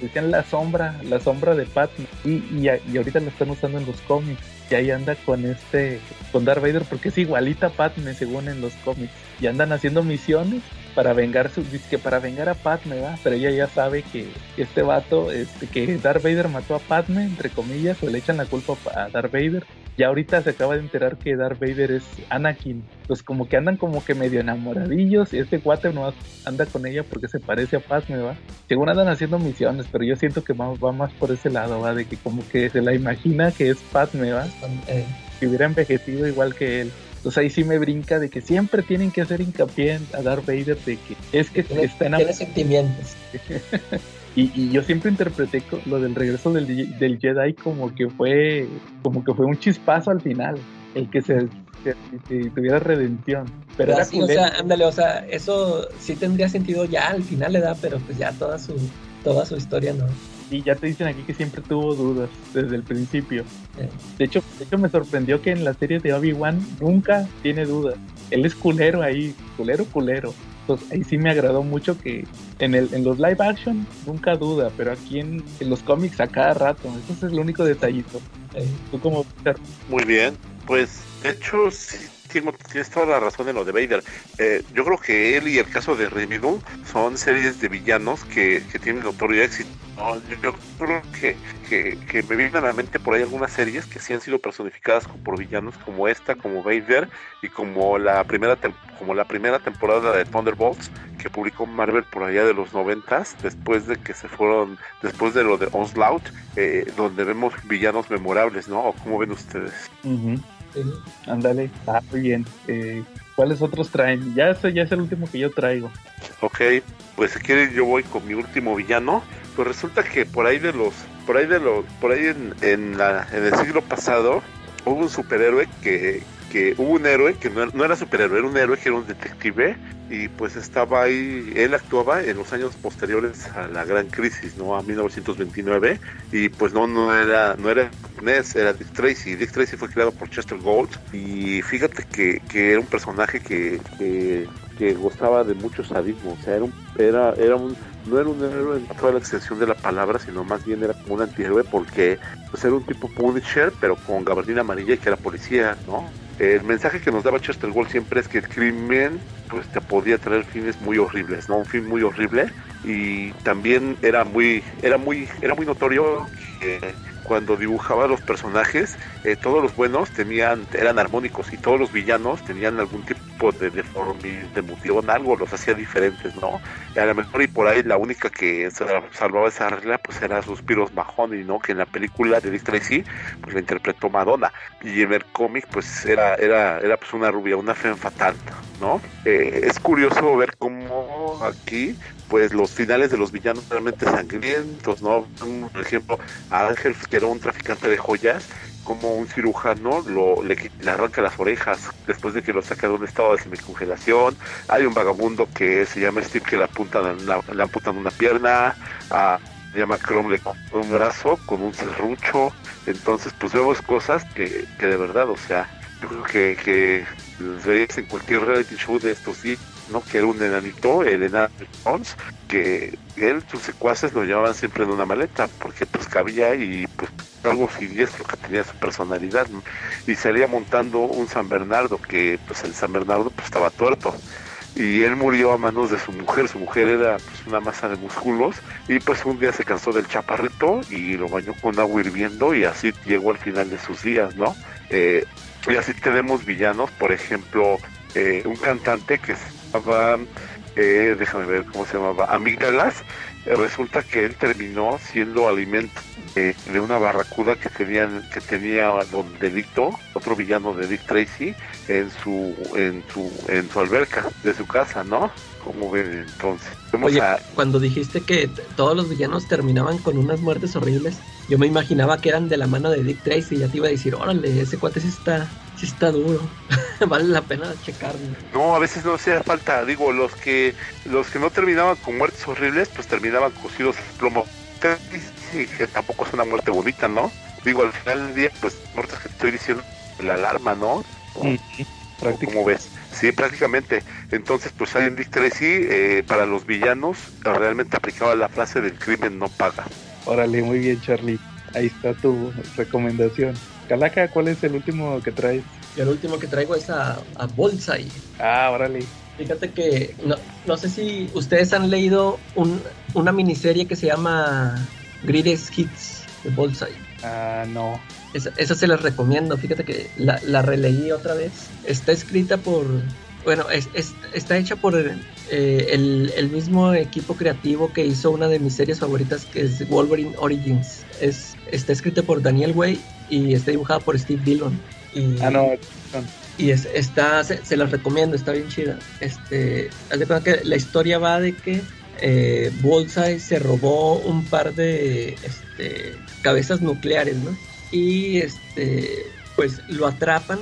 decían la sombra, la sombra de Padme. Y, y, y, ahorita la están usando en los cómics. Y ahí anda con este, con Darth Vader, porque es igualita a Padme según en los cómics. Y andan haciendo misiones para vengar su, que para vengar a Padme, ¿verdad? Pero ella ya sabe que este vato, este, que Darth Vader mató a Padme, entre comillas, o le echan la culpa a Darth Vader. Y ahorita se acaba de enterar que Darth Vader es Anakin. Pues como que andan como que medio enamoradillos y este guate no anda con ella porque se parece a Padme, ¿va? Según andan haciendo misiones, pero yo siento que va, va más por ese lado, ¿va? De que como que se la imagina que es Padme, ¿va? Eh. Que hubiera envejecido igual que él. Entonces ahí sí me brinca de que siempre tienen que hacer hincapié a Darth Vader de que es que está Tiene sentimientos. *laughs* y, yo siempre interpreté lo del regreso del, Jedi como que fue como que fue un chispazo al final, el que se, tuviera redención. Pero, era o sea, ándale, o sea, eso sí tendría sentido ya al final le da, pero pues ya toda su toda su historia no. Y ya te dicen aquí que siempre tuvo dudas desde el principio. De, hecho, de hecho, me sorprendió que en la serie de Obi-Wan nunca tiene dudas. Él es culero ahí, culero, culero. Entonces ahí sí me agradó mucho que en, el, en los live action nunca duda, pero aquí en, los cómics a cada rato. Ese es el único detallito. Tú como... Muy bien, pues de hecho sí tienes toda la razón en lo de Vader. Eh, yo creo que él y el caso de Remedy son series de villanos que, que tienen notorio éxito. Yo, creo que, que, me vienen a la mente por ahí algunas series que sí han sido personificadas por villanos como esta, como Vader y como la primera como la primera temporada de Thunderbolts que publicó Marvel por allá de los noventas, después de que se fueron, después de lo de Onslaught, eh, donde vemos villanos memorables, ¿no? ¿Cómo ven ustedes? Ándale, ah, muy bien. Eh, ¿Cuáles otros traen? Ya eso ya es el último que yo traigo. Ok, pues si quieren yo voy con mi último villano. Pues resulta que por ahí de los, por ahí de los, por ahí en, en, la, en el siglo pasado hubo un superhéroe que, que hubo un héroe que no, era superhéroe, era un héroe que era un detective y pues estaba ahí, él actuaba en los años posteriores a la gran crisis, ¿no? A 1929 y pues no, no era, no era Ness, era Dick Tracy. Dick Tracy fue creado por Chester Gold y fíjate que, que era un personaje que, que, que, gozaba de mucho sadismo, o sea, era un, era, era un no era un héroe en toda la extensión de la palabra, sino más bien era como un antihéroe porque pues, era un tipo Punisher, pero con gabardina amarilla y que era policía, ¿no? El mensaje que nos daba Chester Gold siempre es que el crimen pues te podía traer fines muy horribles, ¿no? Un fin muy horrible y también era muy era muy era muy notorio que cuando dibujaba los personajes, eh, todos los buenos tenían, eran armónicos y todos los villanos tenían algún tipo de deformidad, de algo los hacía diferentes, ¿no? Y a lo mejor y por ahí la única que salvaba esa regla pues era Suspiros Mahoney, ¿no? Que en la película de Dick Tracy pues la interpretó Madonna y en el cómic pues era, era, era pues una rubia, una fe fatal, ¿no? Eh, es curioso ver cómo aquí pues los finales de los villanos realmente sangrientos, ¿no? Por ejemplo, a Ángel, que era un traficante de joyas, como un cirujano lo, le, arranca las orejas después de que lo saca de un estado de semicongelación. Hay un vagabundo que se llama Steve que le, apuntan, le una pierna. A, llama Chrome le un brazo con un serrucho. Entonces, pues vemos cosas que, que de verdad, o sea, yo creo que, que en cualquier reality show de estos sí ¿no? Que era un enanito, el enano Jones, que él, sus secuaces lo llevaban siempre en una maleta, porque pues cabía y pues algo siniestro que tenía su personalidad, Y salía montando un San Bernardo, que pues el San Bernardo pues estaba tuerto y él murió a manos de su mujer. Su mujer era pues, una masa de músculos y pues un día se cansó del chaparrito y lo bañó con agua hirviendo y así llegó al final de sus días, ¿no? Eh, y así tenemos villanos, por ejemplo, eh, un cantante que llamaba, eh, déjame ver cómo se llamaba, Amígdalas, eh, resulta que él terminó siendo alimento de una barracuda que tenían que tenía don Delito, otro villano de Dick Tracy, en su en su en su alberca de su casa, ¿no? Como ven entonces. Oye, cuando dijiste que todos los villanos terminaban con unas muertes horribles, yo me imaginaba que eran de la mano de Dick Tracy y ya te iba a decir, órale, ese cuate sí está está duro. *laughs* vale la pena checarlo. No, a veces no hacía falta. Digo, los que los que no terminaban con muertes horribles, pues terminaban cocidos en plomo. que tampoco es una muerte bonita, ¿no? Digo, al final del día, pues muertes que te estoy diciendo, la alarma, ¿no? ¿Cómo ves? Sí, prácticamente. Entonces, pues en Dick Tracy, eh, para los villanos, realmente aplicaba la frase del crimen no paga. Órale, muy bien, Charlie. Ahí está tu recomendación. Calaca, ¿cuál es el último que traes? el último que traigo es a, a Bullseye. Ah, órale. Fíjate que no, no sé si ustedes han leído un, una miniserie que se llama Greatest Hits de Bullseye. Ah, no. Esa, se las recomiendo. Fíjate que la, la, releí otra vez. Está escrita por. Bueno, es, está hecha por eh, el, el, mismo equipo creativo que hizo una de mis series favoritas, que es Wolverine Origins. Es, está escrita por Daniel Way y está dibujada por Steve Dillon. Y, ah, no. Y es, está, se, las recomiendo, está bien chida. Este, haz de cuenta que la historia va de que eh, Bullseye se robó un par de este, cabezas nucleares, ¿no? Y este, pues lo atrapan,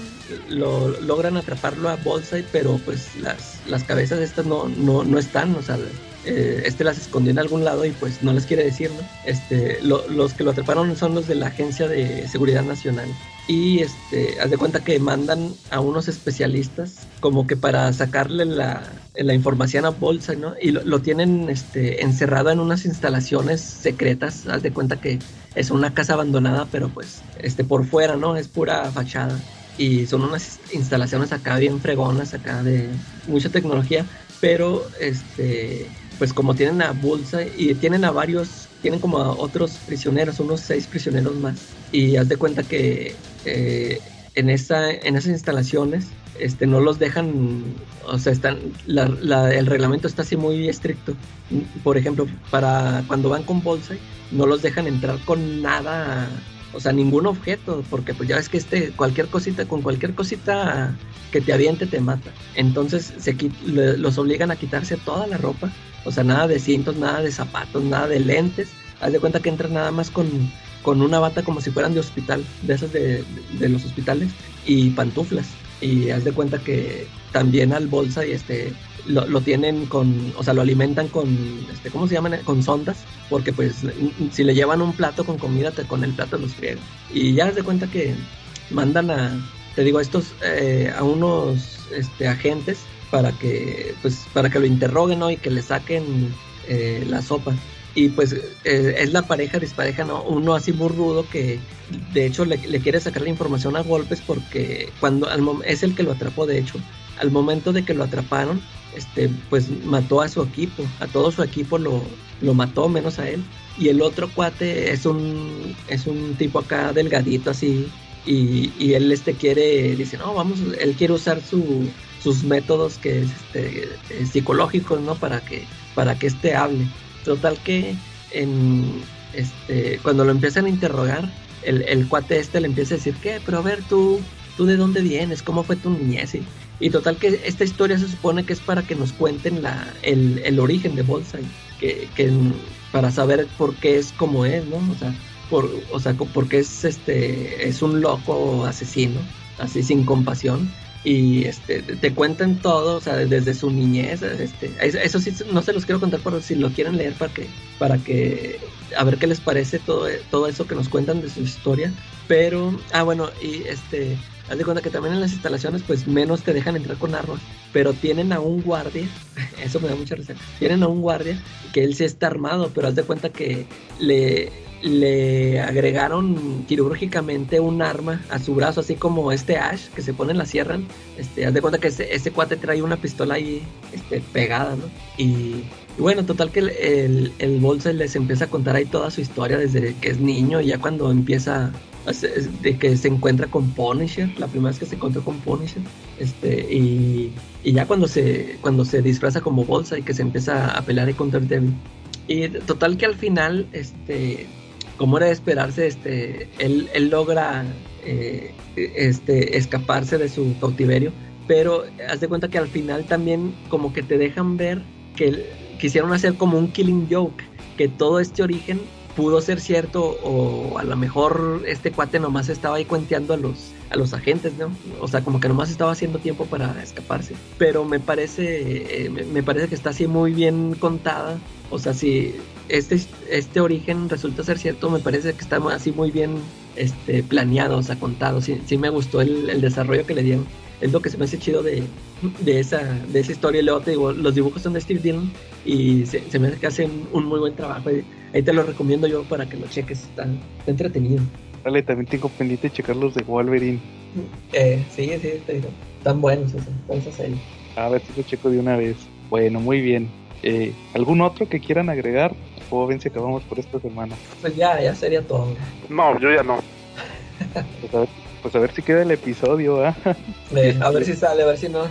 lo logran atraparlo a Bullseye, pero pues las, las cabezas estas no, no, no están, o sea, eh, este las escondió en algún lado y pues no les quiere decir, ¿no? Este, los que lo atraparon son los de la Agencia de Seguridad Nacional. Y este, haz de cuenta que mandan a unos especialistas como que para sacarle la, la información a Bolsa, ¿no? Y lo, tienen este, encerrado en unas instalaciones secretas. Haz de cuenta que es una casa abandonada, pero pues este, por fuera, ¿no? Es pura fachada. Y son unas instalaciones acá bien fregonas, acá de mucha tecnología. Pero este, pues como tienen a Bolsa y tienen a varios, tienen como a otros prisioneros, unos seis prisioneros más. Y haz de cuenta que eh, en, esa, en esas instalaciones este, no los dejan, o sea, están, el reglamento está así muy estricto. Por ejemplo, para cuando van con bolsa, no los dejan entrar con nada, o sea, ningún objeto, porque pues ya ves que este, cualquier cosita, con cualquier cosita que te aviente te mata. Entonces se, los obligan a quitarse toda la ropa o sea, nada de cintos, nada de zapatos, nada de lentes. Haz de cuenta que entran nada más con, con una bata como si fueran de hospital, de esas de, los hospitales, y pantuflas. Y haz de cuenta que también al bolsa y este lo, tienen con, o sea, lo alimentan con, este, ¿cómo se llaman? Con sondas, porque pues si le llevan un plato con comida, te, con el plato los friegan. Y ya haz de cuenta que mandan a, te digo, estos, eh, a unos este, agentes para que, pues, para que lo interroguen, ¿no? Y que le saquen eh, la sopa. Y pues eh, es la pareja dispareja, ¿no? Uno así muy rudo que de hecho le, quiere sacar la información a golpes porque cuando es el que lo atrapó, de hecho. Al momento de que lo atraparon, este, pues mató a su equipo, a todo su equipo lo, lo mató, menos a él. Y el otro cuate es un, es un tipo acá delgadito así, y, y, él este quiere, dice, no, vamos, él quiere usar su, sus métodos que este, eh, psicológicos, ¿no? Para que, para que este hable. Total que este, cuando lo empiezan a interrogar, el, cuate este le empieza a decir, ¿qué? Pero a ver, tú, tú de dónde vienes, cómo fue tu niñez. Y, total que esta historia se supone que es para que nos cuenten la, el, origen de Bolsa, que, para saber por qué es como es, ¿no? O sea, por, o sea, porque es este, es un loco asesino, así sin compasión y este te cuentan todo, o sea, desde su niñez, este, eso sí no se los quiero contar, pero si lo quieren leer para que para que a ver qué les parece todo todo eso que nos cuentan de su historia, pero ah bueno, y este haz de cuenta que también en las instalaciones pues menos te dejan entrar con armas, pero tienen a un guardia, *laughs* eso me da mucha risa. Tienen a un guardia que él sí está armado, pero haz de cuenta que le le agregaron quirúrgicamente un arma a su brazo, así como este Ash que se pone en la sierra. Este, haz de cuenta que ese, cuate trae una pistola ahí este, pegada, ¿no? Y, bueno, total que el, el, bolso les empieza a contar ahí toda su historia desde que es niño y ya cuando empieza de que se encuentra con Punisher, la primera vez que se encontró con Punisher, este, y, y ya cuando se, cuando se disfraza como bolsa y que se empieza a pelear contra el Devil. Y total que al final, este, como era de esperarse, este, él, él logra eh, este, escaparse de su cautiverio, pero haz de cuenta que al final también como que te dejan ver que quisieron hacer como un killing joke, que todo este origen pudo ser cierto o a lo mejor este cuate nomás estaba ahí cuenteando a los a los agentes, ¿no? O sea, como que nomás estaba haciendo tiempo para escaparse. Pero me parece eh, me parece que está así muy bien contada. O sea, si este, este origen resulta ser cierto, me parece que está así muy bien este, planeado, o sea, contado. Sí, sí me gustó el, desarrollo que le dieron. Es lo que se me hace chido de, de, esa, de esa historia. Y luego te digo, los dibujos son de Steve Dillon y se, me hace que hacen un muy buen trabajo. Ahí te lo recomiendo yo para que lo cheques, está, entretenido. Vale, también tengo pendiente checar los de Wolverine. Eh, sí, sí, te digo. Están buenos esos, ahí. A ver si lo checo de una vez. Bueno, muy bien. Eh, ¿Algún otro que quieran agregar? O ven si acabamos por esta semana. Pues ya, ya sería todo. No, yo ya no. pues, a ver, si queda el episodio, ¿ah? eh, a ver si sale, a ver si no.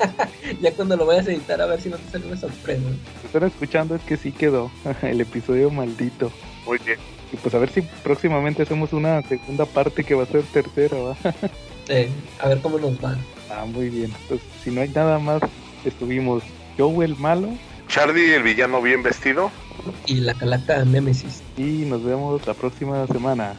*laughs* ya cuando lo vayas a editar, a ver si no te sale una sorpresa. Lo están escuchando es que sí quedó *laughs* el episodio maldito. Muy bien. Y pues a ver si próximamente hacemos una segunda parte que va a ser tercera, ¿va? *laughs* eh, a ver cómo nos va. Ah, muy bien. Pues si no hay nada más, estuvimos Joe el malo. Charlie el villano bien vestido. Y la calaca Nemesis. Y nos vemos la próxima semana.